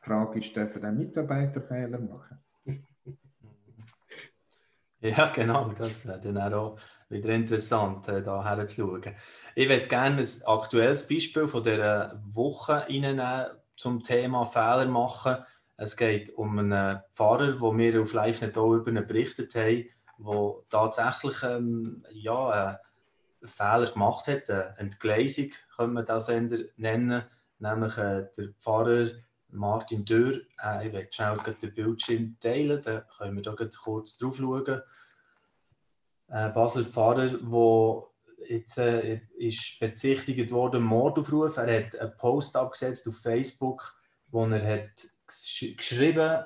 Die Frage ist, dürfen auch Mitarbeiter Fehler machen? Ja, genau, das wäre dann auch wieder interessant, äh, da herzuschauen. Ich würde gerne ein aktuelles Beispiel von dieser Woche reinnehmen zum Thema Fehler machen es geht um einen Fahrer, den wir auf LiveNet auch über ihn berichtet haben, der tatsächlich ähm, ja, einen Fehler gemacht hat, eine Entgleisung, können wir das nennen, nämlich äh, der Fahrer Martin Dürr. Äh, ich werde schnell den Bildschirm teilen, da können wir da kurz drauf schauen. Äh, Basler Pfarrer, der jetzt äh, ist bezichtigt worden, Mordaufruf. Er hat einen Post abgesetzt auf Facebook, wo er hat geschrieben,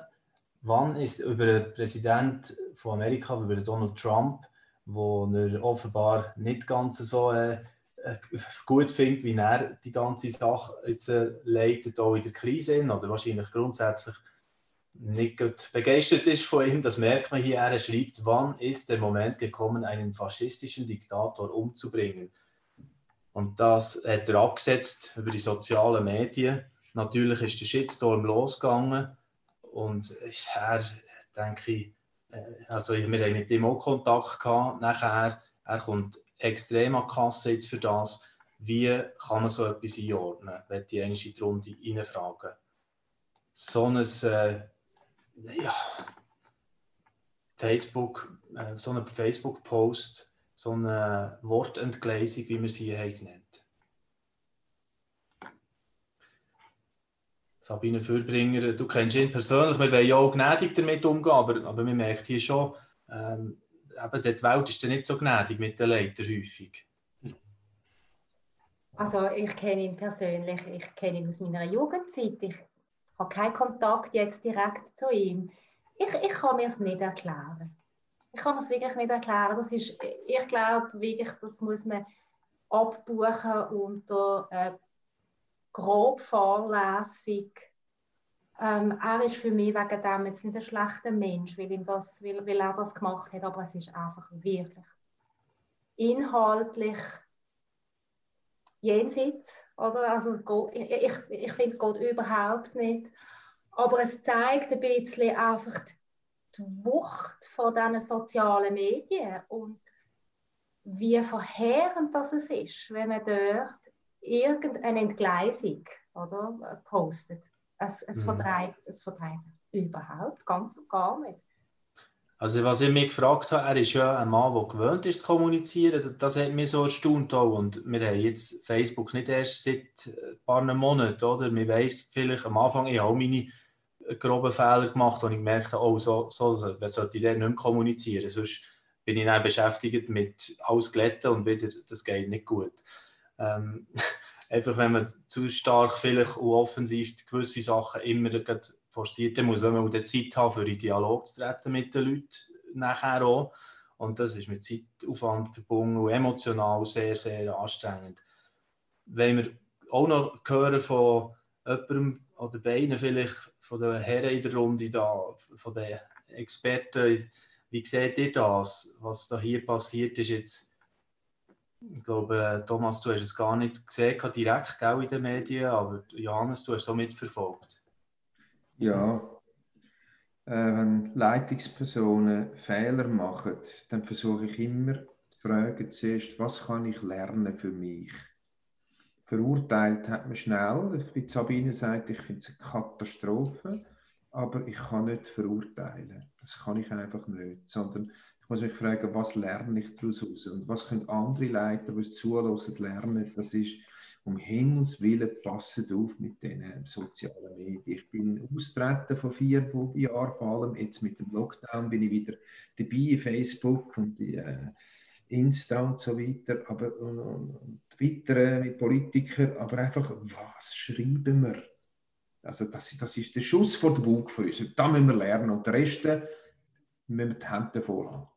wann ist über den Präsident von Amerika, über Donald Trump, wo er offenbar nicht ganz so äh, äh, gut findet, wie er die ganze Sache jetzt äh, leitet, auch in der Krise, oder wahrscheinlich grundsätzlich nicht begeistert ist von ihm. Das merkt man hier. Er schreibt, wann ist der Moment gekommen, einen faschistischen Diktator umzubringen? Und das hat er abgesetzt über die sozialen Medien natürlich ist der Shitstorm losgegangen und er, denke ich, äh, also wir haben mit ihm auch Kontakt gehabt. Nachher, er kommt extrem an die Kasse jetzt für das. Wie kann man so etwas einordnen? Wenn die eine Runde reinfragen. So ein äh, ja, Facebook, äh, so ein Facebook-Post, so eine Wortentgleisung, wie wir sie hier genannt. Sabine Fürbringer, du kennst ihn persönlich, wir wollen ja auch gnädig damit umgehen, aber, aber man merkt hier schon, ähm, eben die Welt ist ja nicht so gnädig mit den Leitern häufig. Also ich kenne ihn persönlich, ich kenne ihn aus meiner Jugendzeit, ich habe keinen Kontakt jetzt direkt zu ihm. Ich, ich kann mir es nicht erklären. Ich kann es wirklich nicht erklären. Das ist, ich glaube wirklich, das muss man abbuchen unter äh, grob fahrlässig. Ähm, er ist für mich wegen dem jetzt nicht ein schlechter Mensch, weil, ihm das, weil, weil er das gemacht hat, aber es ist einfach wirklich inhaltlich jenseits. Oder? Also, ich, ich, ich finde, es geht überhaupt nicht. Aber es zeigt ein bisschen einfach die Wucht von diesen sozialen Medien und wie verheerend das ist, wenn man dort irgendeine Entgleisung oder, postet. Es, es, mhm. vertreibt, es vertreibt überhaupt ganz und gar nicht. Also was ich mich gefragt habe, er ist ja ein Mann, der gewöhnt ist zu kommunizieren. Das hat mich so erstaunt auch. Und wir haben jetzt Facebook nicht erst seit ein paar Monaten, oder? Wir weiss vielleicht am Anfang, ich habe auch meine groben Fehler gemacht und ich merkte, oh, so, so sollte ich nicht mehr kommunizieren. Sonst bin ich dann beschäftigt mit alles glätten und wieder, das geht nicht gut. Ähm, einfach wenn man zu stark vielleicht und offensiv gewisse Sachen immer forciert, dann muss man auch Zeit haben, für in Dialog zu treten mit den Leuten nachher auch. Und das ist mit Zeitaufwand verbunden und emotional sehr, sehr anstrengend. Wenn wir auch noch hören von jemandem oder beiden vielleicht von den Herren in der Runde da, von den Experten, wie seht ihr das, was da hier passiert ist jetzt ich glaube, Thomas, du hast es gar nicht gesehen, direkt gell, in den Medien, aber Johannes, du hast es auch mitverfolgt. Ja, äh, wenn Leitungspersonen Fehler machen, dann versuche ich immer zu fragen zuerst, was kann ich lernen für mich? Verurteilt hat man schnell. Wie Sabine sagt, ich finde es eine Katastrophe, aber ich kann nicht verurteilen. Das kann ich einfach nicht. Sondern ich muss mich fragen, was lerne ich daraus? Und was können andere Leiter, die es zulassen, lernen? Das ist, um Himmels Willen, passet auf mit diesen sozialen Medien. Ich bin austreten von vier Jahren vor allem. Jetzt mit dem Lockdown bin ich wieder dabei, Facebook und die, äh, Insta und so weiter, aber und, und Twitter mit Politikern, aber einfach, was schreiben wir? Also das, das ist der Schuss vor den Bug für uns. Da müssen wir lernen und den Rest müssen wir die Hände voll haben.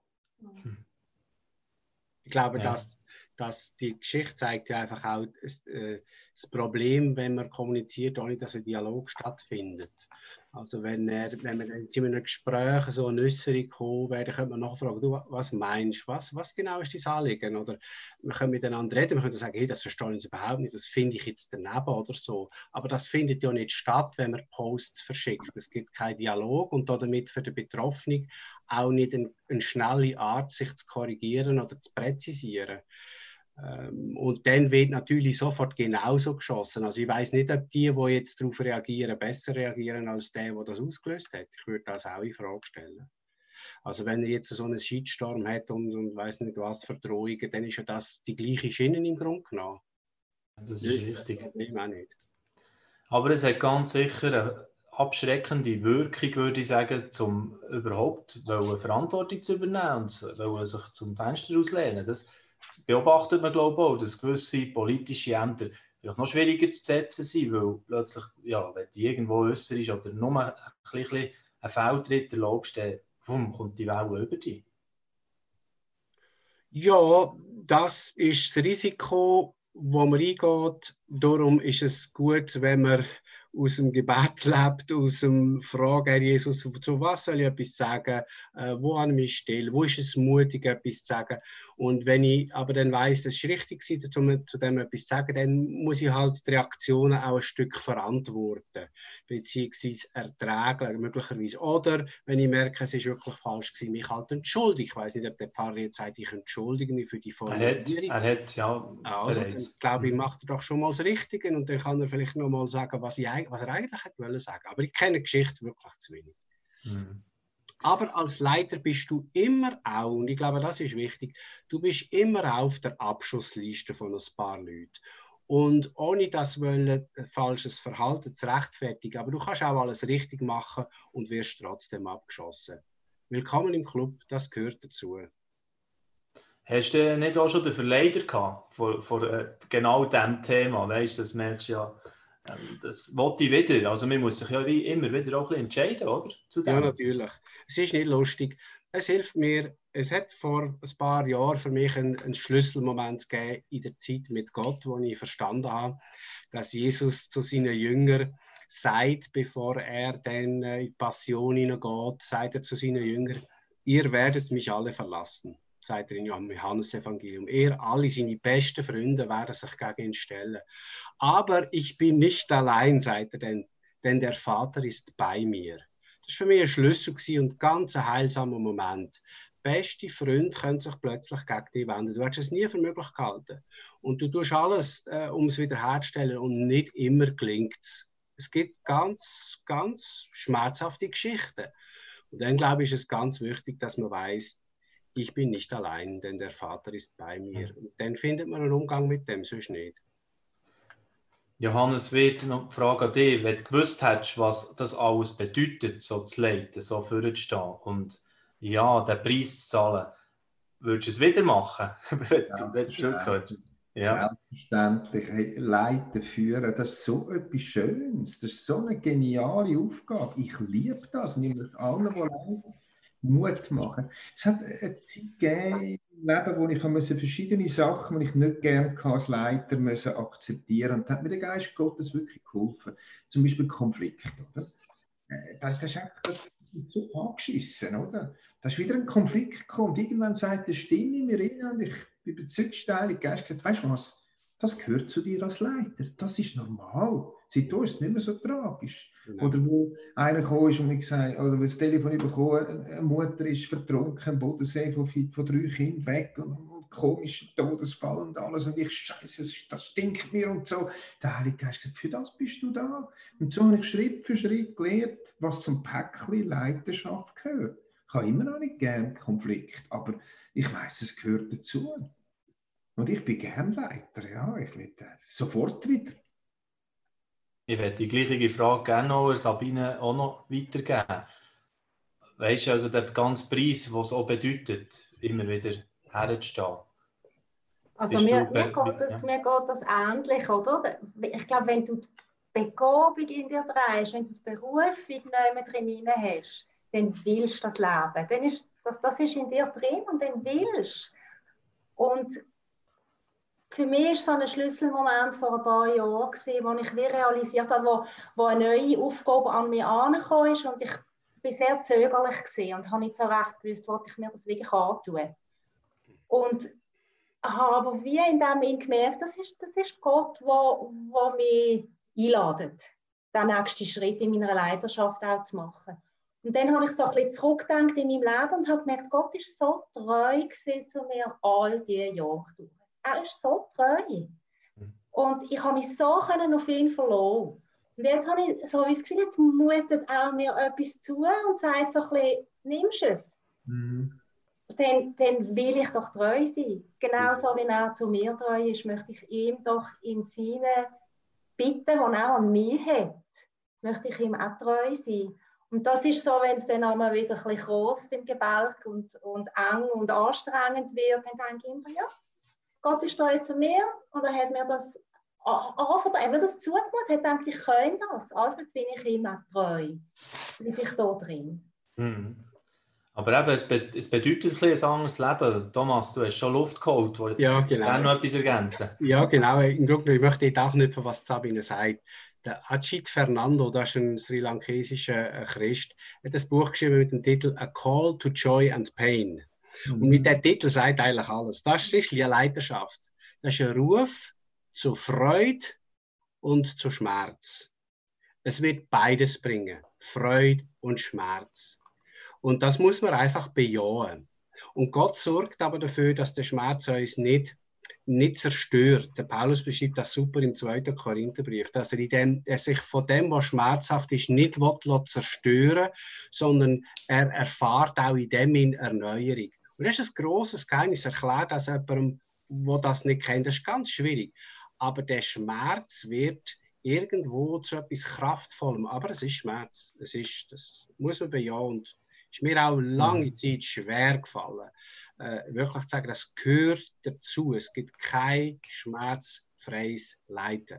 Ich glaube, ja. dass, dass die Geschichte zeigt ja einfach auch das, äh, das Problem, wenn man kommuniziert, ohne dass ein Dialog stattfindet. Also wenn, er, wenn wir in einem Gespräch so eine Äußerung wäre, dann könnte man nachfragen, du, was meinst du, was, was genau ist dein Anliegen? Oder wir können miteinander reden, wir können sagen, hey, das verstehe ich überhaupt nicht, das finde ich jetzt daneben oder so. Aber das findet ja nicht statt, wenn man Posts verschickt. Es gibt keinen Dialog und damit für den Betroffenen auch nicht eine, eine schnelle Art, sich zu korrigieren oder zu präzisieren. Ähm, und dann wird natürlich sofort genauso geschossen. Also ich weiß nicht, ob die, die jetzt darauf reagieren, besser reagieren als der, der das ausgelöst hat. Ich würde das auch in Frage stellen. Also wenn er jetzt so einen Shitstorm hat und, und weiß nicht was für Drohungen, dann ist ja das die gleiche Schiene im Grunde genommen. Das ist das richtig. Problem auch nicht. Aber es hat ganz sicher eine abschreckende Wirkung, würde ich sagen, um überhaupt Verantwortung zu übernehmen und sich zum Fenster auslehnen. Das, beobachtet man glaube ich auch, dass gewisse politische Ämter vielleicht noch schwieriger zu besetzen sind, weil plötzlich, ja, wenn die irgendwo äußer ist oder nur ein bisschen einen Feldtritt erlaubst, dann boom, kommt die Welle über dich. Ja, das ist das Risiko, wo man eingeht. Darum ist es gut, wenn man aus dem Gebet lebt, aus dem Fragen, Herr Jesus, zu was soll ich etwas sagen, äh, wo an mich still, wo ist es mutig, etwas zu sagen. Und wenn ich aber dann weiß, es ist richtig um zu dem etwas zu sagen, dann muss ich halt die Reaktionen auch ein Stück verantworten, beziehungsweise ertragen, möglicherweise. Oder wenn ich merke, es ist wirklich falsch gewesen, mich halt entschuldigen. Ich weiß nicht, ob der Pfarrer jetzt sagt, ich entschuldige mich für die Formulierung. Er hat, er hat ja. Also, dann glaube ich, mhm. macht er doch schon mal das Richtige und dann kann er vielleicht noch mal sagen, was, ich, was er eigentlich hätte sagen Aber ich kenne die Geschichte wirklich zu wenig. Mhm. Aber als Leiter bist du immer auch, und ich glaube, das ist wichtig, du bist immer auf der Abschussliste von ein paar Leuten. Und ohne das wollen, falsches Verhalten zu rechtfertigen, aber du kannst auch alles richtig machen und wirst trotzdem abgeschossen. Willkommen im Club, das gehört dazu. Hast du nicht auch schon den Verleider gehabt vor, vor äh, genau diesem Thema? Weißt du, das merkst du ja das wollte ich wieder. Also man muss sich ja wie immer wieder auch ein entscheiden, oder? ja, natürlich. Es ist nicht lustig. Es hilft mir, es hat vor ein paar Jahren für mich einen, einen Schlüsselmoment gegeben in der Zeit mit Gott, wo ich verstanden habe, dass Jesus zu seinen Jüngern sagt, bevor er dann äh, in die Passion hineingeht, sagt er zu seinen Jüngern, ihr werdet mich alle verlassen sagt er in Johannes Evangelium. Er, alle seine besten Freunde werden sich gegen ihn stellen. Aber ich bin nicht allein, sagt er denn, denn der Vater ist bei mir. Das war für mich ein Schlüssel und ganz ein heilsamer Moment. Beste Freunde können sich plötzlich gegen dich wenden. Du hast es nie für möglich gehalten. Und du tust alles, äh, um es wiederherzustellen und nicht immer gelingt es. Es gibt ganz, ganz schmerzhafte Geschichten. Und dann glaube ich, ist es ganz wichtig, dass man weiß, ich bin nicht allein, denn der Vater ist bei mir. Und dann findet man einen Umgang mit dem, sonst nicht. Johannes, wird noch die Frage an dich, wenn du gewusst hättest, was das alles bedeutet, so zu leiten, so vorzustehen und ja, den Preis zu zahlen, würdest du es wieder machen, wenn, wenn du zurückkommst? Ja. Selbstverständlich. Hey, leiten, führen, das ist so etwas Schönes. Das ist so eine geniale Aufgabe. Ich liebe das. Und ich möchte allen, die leiten, Mut machen. Es hat eine Zeit gegeben im Leben, wo ich musste verschiedene Sachen, die ich nicht gerne als Leiter müssen akzeptieren Und da hat mir der Geist Gottes wirklich geholfen. Zum Beispiel Konflikte. Oder? Äh, das ist einfach so angeschissen, oder? Da ist wieder ein Konflikt gekommen und irgendwann sagt eine Stimme in mir rein und ich bin überzeugt, steilig Geist gesagt, weißt du was, das gehört zu dir als Leiter, das ist normal. Seitdem ist es nicht mehr so tragisch. Genau. Oder wo einer gekommen ist und mir gesagt oder wo das Telefon bekommen, eine Mutter ist vertrunken Bodensee von, von drei Kindern weg und, und komischen Todesfall und alles und ich, scheiße, das stinkt mir und so. Der Heilige Geist gesagt, für das bist du da. Und so habe ich Schritt für Schritt gelernt, was zum Päckchen Leiterschaft gehört. Ich habe immer noch nicht gern Konflikt, aber ich weiß, es gehört dazu. Und ich bin gern Leiter, ja, ich will das sofort wieder. Ich werde die gleiche Frage gerne noch Sabine auch noch weitergeben. Weißt du, also der ganze Preis, was es auch bedeutet, immer wieder herzustehen? Also mir, mir, geht das, mir geht das ähnlich, oder? Ich glaube, wenn du die Begabung in dir drehst, wenn du die Berufung nicht drin hast, dann willst du das leben. Dann ist, das, das ist in dir drin und dann willst Und für mich war so ein Schlüsselmoment vor ein paar Jahren, wo ich realisiert habe, wo, wo eine neue Aufgabe an mich angekommen ist und ich bin sehr zögerlich und habe nicht so recht gewusst, wollte ich mir das wirklich antun. Und habe wie in dem Moment gemerkt, das ist, das ist Gott, der wo, wo mich einladet, den nächsten Schritt in meiner Leidenschaft auch zu machen. Und dann habe ich so ein bisschen zurückgedacht in meinem Leben und habe gemerkt, Gott ist so treu zu mir all diese Jahre durch. Er ist so treu. Mhm. Und ich habe mich so können auf ihn verlassen. Und jetzt habe ich so das Gefühl, jetzt mutet er mir etwas zu und sagt so ein bisschen, nimmst du es? Mhm. Dann, dann will ich doch treu sein. Genauso wie er zu mir treu ist, möchte ich ihm doch in seine Bitten, die er an mich hat, möchte ich ihm auch treu sein. Und das ist so, wenn es dann einmal wieder ein bisschen groß im Gebälk und, und eng und anstrengend wird, dann denke ich immer, ja, Gott ist treu zu mir und er hat mir das anvertraut, er mir das zugemutet, hat gedacht, ich kann das. Also jetzt bin ich ihm auch treu. Bin ich da drin. Mhm. Aber eben, es, be es bedeutet ein, ein anderes Leben. Thomas, du hast schon Luft geholt. Willst ja, genau. noch etwas ergänzen? Ja, genau. Im Grunde, ich möchte auch nicht von was Sabine sagt. Der Ajit Fernando, das ist ein sri lankesischer äh, Christ, hat ein Buch geschrieben mit dem Titel A Call to Joy and Pain. Mhm. Und mit dem Titel sagt eigentlich alles. Das ist eine Leidenschaft. Das ist ein Ruf zu Freude und zu Schmerz. Es wird beides bringen, Freude und Schmerz. Und das muss man einfach bejahen. Und Gott sorgt aber dafür, dass der Schmerz uns nicht, nicht zerstört. Der Paulus beschreibt das super im 2. Korintherbrief, dass er, dem, er sich von dem, was schmerzhaft ist, nicht will zerstören sondern er erfahrt auch in dem in Erneuerung. Und das ist ein grosses Geheimnis, erklärt das jemandem, der das nicht kennt. Das ist ganz schwierig. Aber der Schmerz wird irgendwo zu etwas Kraftvollem. Aber es ist Schmerz. Es ist, das muss man bejahen. Und ist mir auch lange mhm. Zeit schwer gefallen, äh, wirklich zu sagen, das gehört dazu. Es gibt kein schmerzfreies Leiden.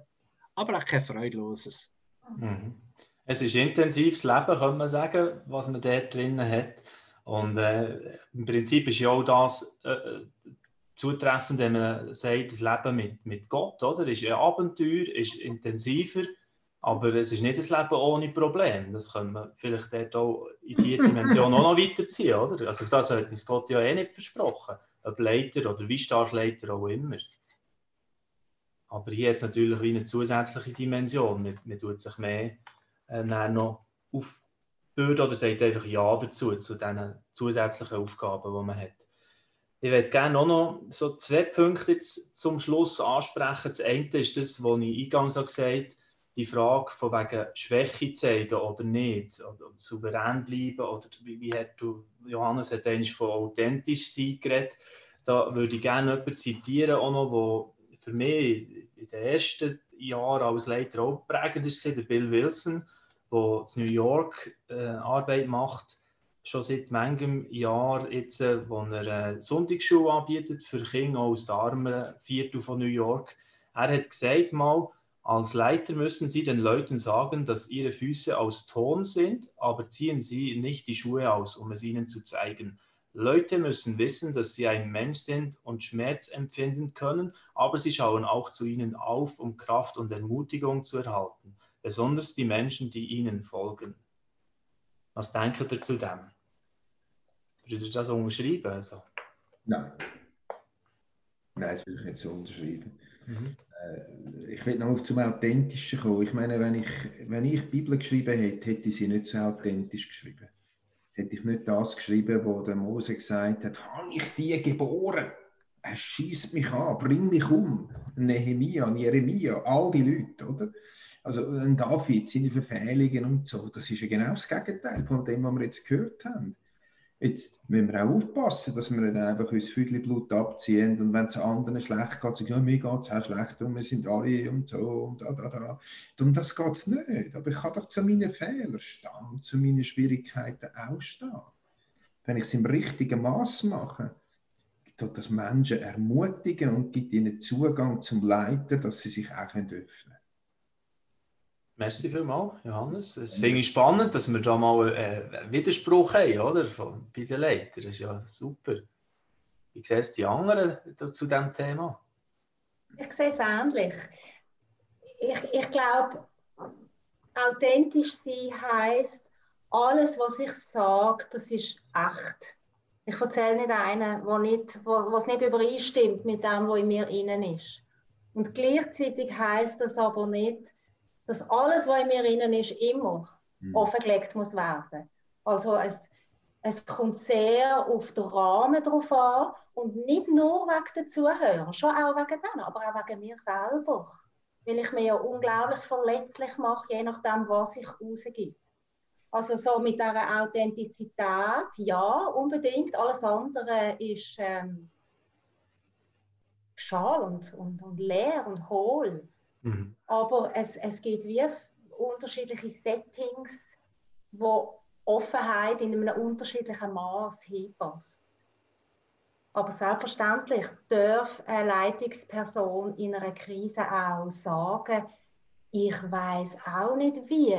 Aber auch kein freudloses. Mhm. Es ist intensives Leben, kann man sagen, was man dort drinnen hat. Und äh, im Prinzip ist ja auch das äh, äh, zutreffend, wenn man sagt, das Leben mit, mit Gott, oder? Ist ein Abenteuer, ist intensiver, aber es ist nicht ein Leben ohne Probleme. Das können wir vielleicht dort auch in diese Dimension auch noch weiterziehen, oder? Also das hat uns Gott ja eh nicht versprochen, ob Leiter oder wie stark Leiter auch immer. Aber hier hat es natürlich eine zusätzliche Dimension. Man, man tut sich mehr äh, noch auf würde oder sagt einfach Ja dazu, zu diesen zusätzlichen Aufgaben, die man hat. Ich würde gerne auch noch so zwei Punkte jetzt zum Schluss ansprechen. Das eine ist das, was ich eingangs gesagt habe, die Frage von wegen Schwäche zeigen oder nicht, oder souverän bleiben, oder wie, wie hat du, Johannes hat eigentlich von authentisch sein geredet. Da würde ich gerne jemanden zitieren, auch noch, wo für mich in den ersten Jahren als Leiter auch prägend ist, der Bill Wilson der in New York äh, Arbeit macht, schon seit manchem Jahr jetzt, äh, wo er äh, Sonntagsschule anbietet für Kinder aus der armen Viertel von New York. Er hat gesagt mal, als Leiter müssen Sie den Leuten sagen, dass ihre Füße aus Ton sind, aber ziehen Sie nicht die Schuhe aus, um es ihnen zu zeigen. Leute müssen wissen, dass sie ein Mensch sind und Schmerz empfinden können, aber sie schauen auch zu ihnen auf, um Kraft und Ermutigung zu erhalten besonders die Menschen, die ihnen folgen. Was denkt ihr zu dem? Würdet ihr das unterschreiben? Also? Nein. Nein, das würde ich nicht so unterschreiben. Mhm. Äh, ich will noch auf zum Authentischen kommen. Ich meine, wenn ich, wenn ich die Bibel geschrieben hätte, hätte ich sie nicht so authentisch geschrieben. Hätte ich nicht das geschrieben, wo der Mose gesagt hat, habe ich die geboren? er schießt mich an, bring mich um. Nehemia, Jeremia, all die Leute, oder? Also ein David, seine Verfehlungen und so, das ist ja genau das Gegenteil von dem, was wir jetzt gehört haben. Jetzt müssen wir auch aufpassen, dass wir nicht einfach uns Blut abziehen und wenn es anderen schlecht geht, sagen, ja, mir geht es auch schlecht und wir sind alle und so und da, da, da. Um das geht es nicht. Aber ich kann doch zu meinen Fehlern stehen, zu meinen Schwierigkeiten auch stehen. Wenn ich es im richtigen Maß mache, tut das Menschen ermutigen und gibt ihnen Zugang zum Leiten, dass sie sich auch öffnen können. Merci vielmals, Johannes. Es finde ich spannend, dass wir da mal äh, einen Widerspruch haben, oder? Von, bei den Leitern. Das ist ja super. Wie sehen es die anderen zu diesem Thema? Ich sehe es ähnlich. Ich, ich glaube, authentisch sein heisst, alles, was ich sage, das ist echt. Ich erzähle nicht einen, wo nicht, wo, was nicht übereinstimmt mit dem, was in mir innen ist. Und gleichzeitig heisst das aber nicht, dass alles, was in mir innen ist, immer mhm. offengelegt muss werden. Also es, es kommt sehr auf den Rahmen drauf an und nicht nur wegen den Zuhörern, schon auch wegen denen, aber auch wegen mir selber. Weil ich mich ja unglaublich verletzlich mache, je nachdem, was ich rausgebe. Also so mit dieser Authentizität, ja, unbedingt. Alles andere ist ähm, schal und, und, und leer und hohl. Mhm. Aber es, es gibt wie unterschiedliche Settings, wo Offenheit in einem unterschiedlichen Maß hinpasst. Aber selbstverständlich darf eine Leitungsperson in einer Krise auch sagen, ich weiß auch nicht wie.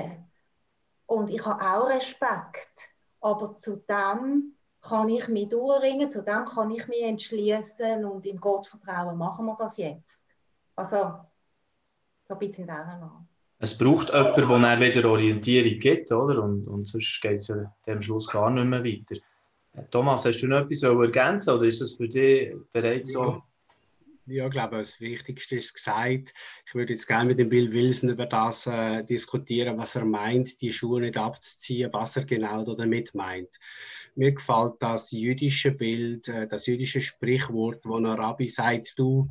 Und ich habe auch Respekt. Aber zu dem kann ich mich durchringen, zu dem kann ich mich entschließen und im Gottvertrauen machen wir das jetzt. Also so ein bisschen daran Es braucht jemanden, der wieder Orientierung gibt, oder? Und, und sonst geht es ja dem Schluss gar nicht mehr weiter. Äh, Thomas, hast du noch etwas ergänzen oder ist das für dich bereits so? Ja, ich glaube, das Wichtigste ist gesagt. Ich würde jetzt gerne mit dem Bill Wilson über das äh, diskutieren, was er meint, die Schuhe nicht abzuziehen, was er genau damit meint. Mir gefällt das jüdische Bild, äh, das jüdische Sprichwort, wo ein Rabbi sagt, du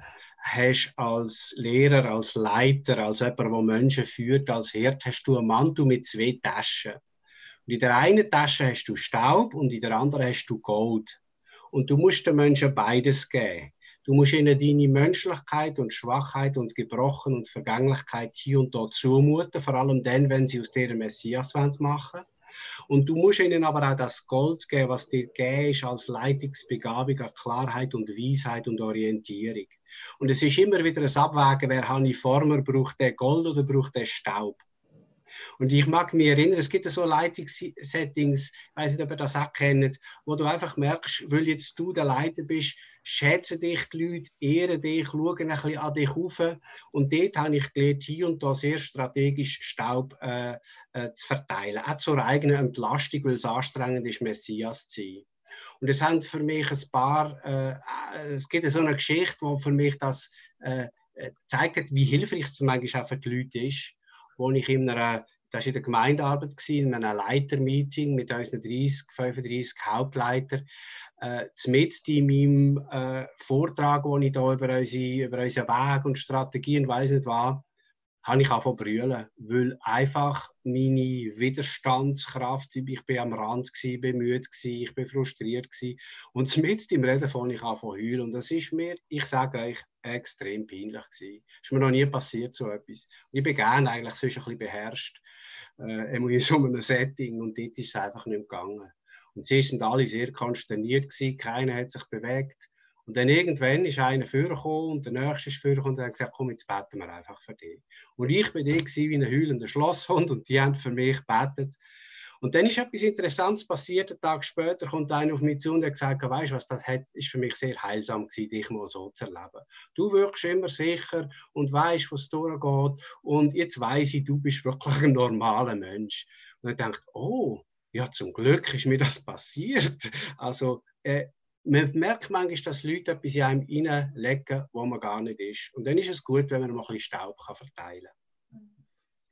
hast als Lehrer, als Leiter, als jemand, der Menschen führt, als Herd, hast du einen Mantel mit zwei Taschen. Und in der einen Tasche hast du Staub und in der anderen hast du Gold. Und du musst den Menschen beides geben. Du musst ihnen deine Menschlichkeit und Schwachheit und Gebrochen und Vergänglichkeit hier und dort zumuten, vor allem dann, wenn sie aus dieser Messias machen. Und du musst ihnen aber auch das Gold geben, was dir gegeben ist als Leitungsbegabung an Klarheit und Weisheit und Orientierung. Und es ist immer wieder ein Abwägen, wer habe ich Former, braucht der Gold oder braucht der Staub? Und ich mag mich erinnern, es gibt so Leitungssettings, ich weiß nicht, ob ihr das auch kennt, wo du einfach merkst, weil jetzt du der Leiter bist, schätzen dich die Leute, ehren dich, schauen ein bisschen an dich rauf. Und dort habe ich gelernt, hier und da sehr strategisch Staub äh, äh, zu verteilen. Auch zur eigenen Entlastung, weil es anstrengend ist, Messias zu sein. Und es haben für mich ein paar, äh, äh es gibt so eine Geschichte, wo für mich das äh, äh zeigt, wie hilfreich es manchmal für die Leute ist, wo ich in einer das war in der Gemeindearbeit, in einem Leitermeeting mit unseren 30, 35 Hauptleitern. Äh, mit in meinem äh, Vortrag, wo ich da über, unsere, über unseren Weg und Strategien und weiss nicht was, habe ich angefangen zu brüllen, weil einfach meine Widerstandskraft, ich bin am Rand, gewesen, müde, gewesen, ich bin frustriert gewesen. und mit im Reden von ich angefangen zu heulen und das ist mir, ich sage euch, extrem peinlich gewesen. ist mir noch nie passiert so etwas. Und ich bin gerne eigentlich sonst ein bisschen beherrscht, äh, in so einem Setting und dort ist es einfach nicht gegangen. Und sie sind alle sehr konsterniert gewesen, keiner hat sich bewegt. Und dann irgendwann ist einer vorgekommen und der nächste ist vorgekommen und hat gesagt, komm, jetzt beten wir einfach für dich. Und ich bin die wie ein heulender Schlosshund und die haben für mich gebetet. Und dann ist etwas Interessantes passiert. Einen Tag später kommt einer auf mich zu und hat gesagt, weißt du was, das hat, ist für mich sehr heilsam gewesen, dich mal so zu erleben. Du wirkst immer sicher und weißt, was durchgeht. Und jetzt weiß ich, du bist wirklich ein normaler Mensch. Und ich dachte, oh, ja, zum Glück ist mir das passiert. Also, äh, man merkt manchmal, dass Leute etwas in einem reinlegen, wo man gar nicht ist. Und dann ist es gut, wenn man mal ein bisschen Staub kann verteilen kann.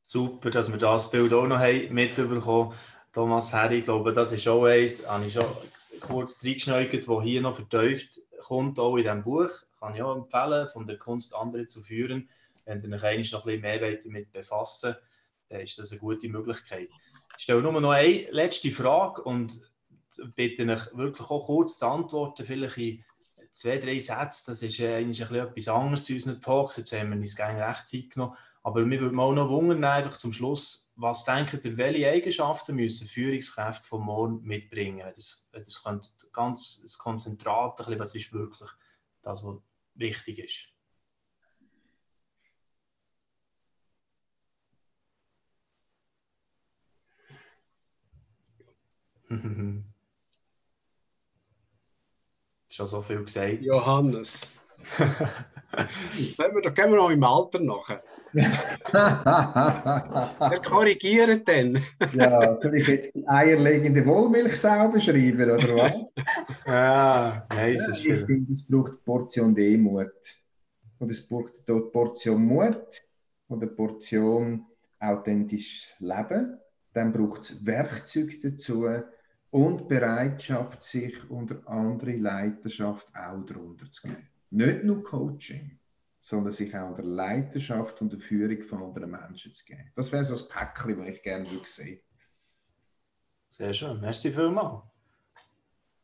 Super, dass wir das Bild auch noch haben mitbekommen Thomas Herr, ich glaube, das ist auch eins, habe ich schon kurz reingeschneugert, wo hier noch vertieft kommt auch in diesem Buch, kann ich auch empfehlen, von der Kunst andere zu führen. Wenn ihr euch noch ein bisschen mehr damit befassen dann ist das eine gute Möglichkeit. Ich stelle nur noch eine letzte Frage und bitte euch wirklich auch kurz zu antworten, vielleicht in zwei, drei Sätzen. Das ist eigentlich ein bisschen etwas anderes zu unseren Talks. Jetzt haben wir uns gerne recht Zeit genommen. Aber mir würde auch noch wundern, einfach zum Schluss, was denkt ihr, welche Eigenschaften müssen Führungskräfte von morgen mitbringen? Das, das könnte ganz das Konzentrat, was ist wirklich das, was wichtig ist. Schon so viel gesagt. Johannes. wir, da gehen wir noch im Alter nachher. Wir korrigieren dann. ja, soll ich jetzt die eierlegende Wollmilchsau beschreiben, oder was? ah, nein, ja, ist schön. Ich finde, es braucht eine Portion Demut. Und es braucht eine Portion Mut und eine Portion authentisches Leben. Dann braucht es Werkzeuge dazu und Bereitschaft, sich unter andere Leiterschaft auch darunter zu geben. Nicht nur Coaching, sondern sich auch unter Leiterschaft und der Führung von anderen Menschen zu geben. Das wäre so ein Päckchen, das ich gerne würde sehen. Sehr schön. Merci vielmals.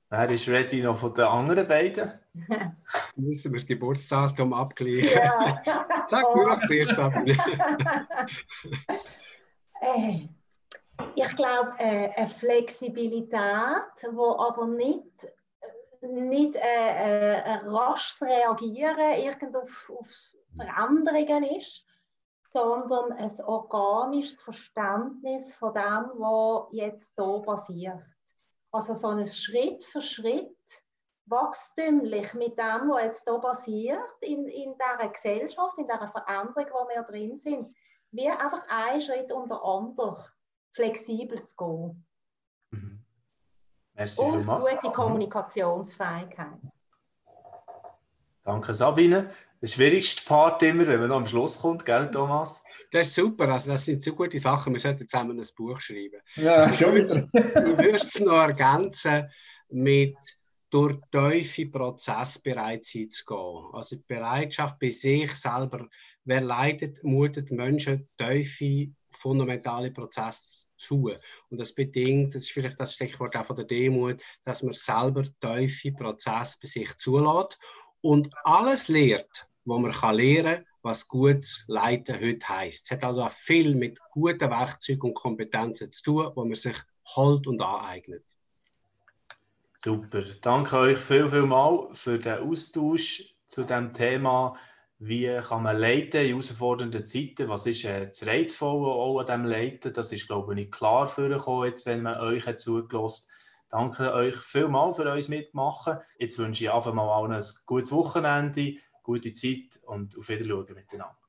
Wer ist ready noch von den anderen beiden? Müssen wir das Geburtsdatum abgleichen. Ja. Sag mir doch zuerst, Sabine. Äh, ich glaube, äh, eine Flexibilität, die aber nicht, nicht äh, äh, ein rasches Reagieren irgend auf, auf Veränderungen ist, sondern ein organisches Verständnis von dem, was jetzt hier passiert. Also so ein Schritt für Schritt wachstümlich mit dem, was jetzt hier passiert, in, in dieser Gesellschaft, in dieser Veränderung, wo wir drin sind, wie einfach ein Schritt unter anderem flexibel zu gehen. Mhm. Merci Und gute. Kommunikationsfähigkeit. Danke, Sabine. Der schwierigste Part immer, wenn man noch am Schluss kommt, gell, Thomas? Das ist super, also das sind so gute Sachen. Wir sollten zusammen ein Buch schreiben. Ja, schon wieder. Ich würde es noch ergänzen mit durch tiefe Prozess bereit sein zu gehen. Also die Bereitschaft bei sich selber, wer leidet, mutet Menschen tiefe fundamentale Prozess zu. Und das bedingt, das ist vielleicht das Stichwort auch von der Demut, dass man selber tiefe Prozess bei sich zulässt und alles lehrt, was man kann lernen kann, was gutes Leiten heute heisst. Es hat also auch viel mit guten Werkzeugen und Kompetenzen zu tun, wo man sich holt und aneignet. Super. Danke euch viel, viel mal für den Austausch zu dem Thema wie kann man leiten in herausfordernden Zeiten? Was ist äh, das Reizvolle auch an diesem Leiten? Das ist, glaube ich, klar vorgekommen, jetzt, wenn man euch zugelassen Danke euch vielmals für uns mitmachen. Jetzt wünsche ich einfach mal allen ein gutes Wochenende, gute Zeit und auf Wiedersehen miteinander.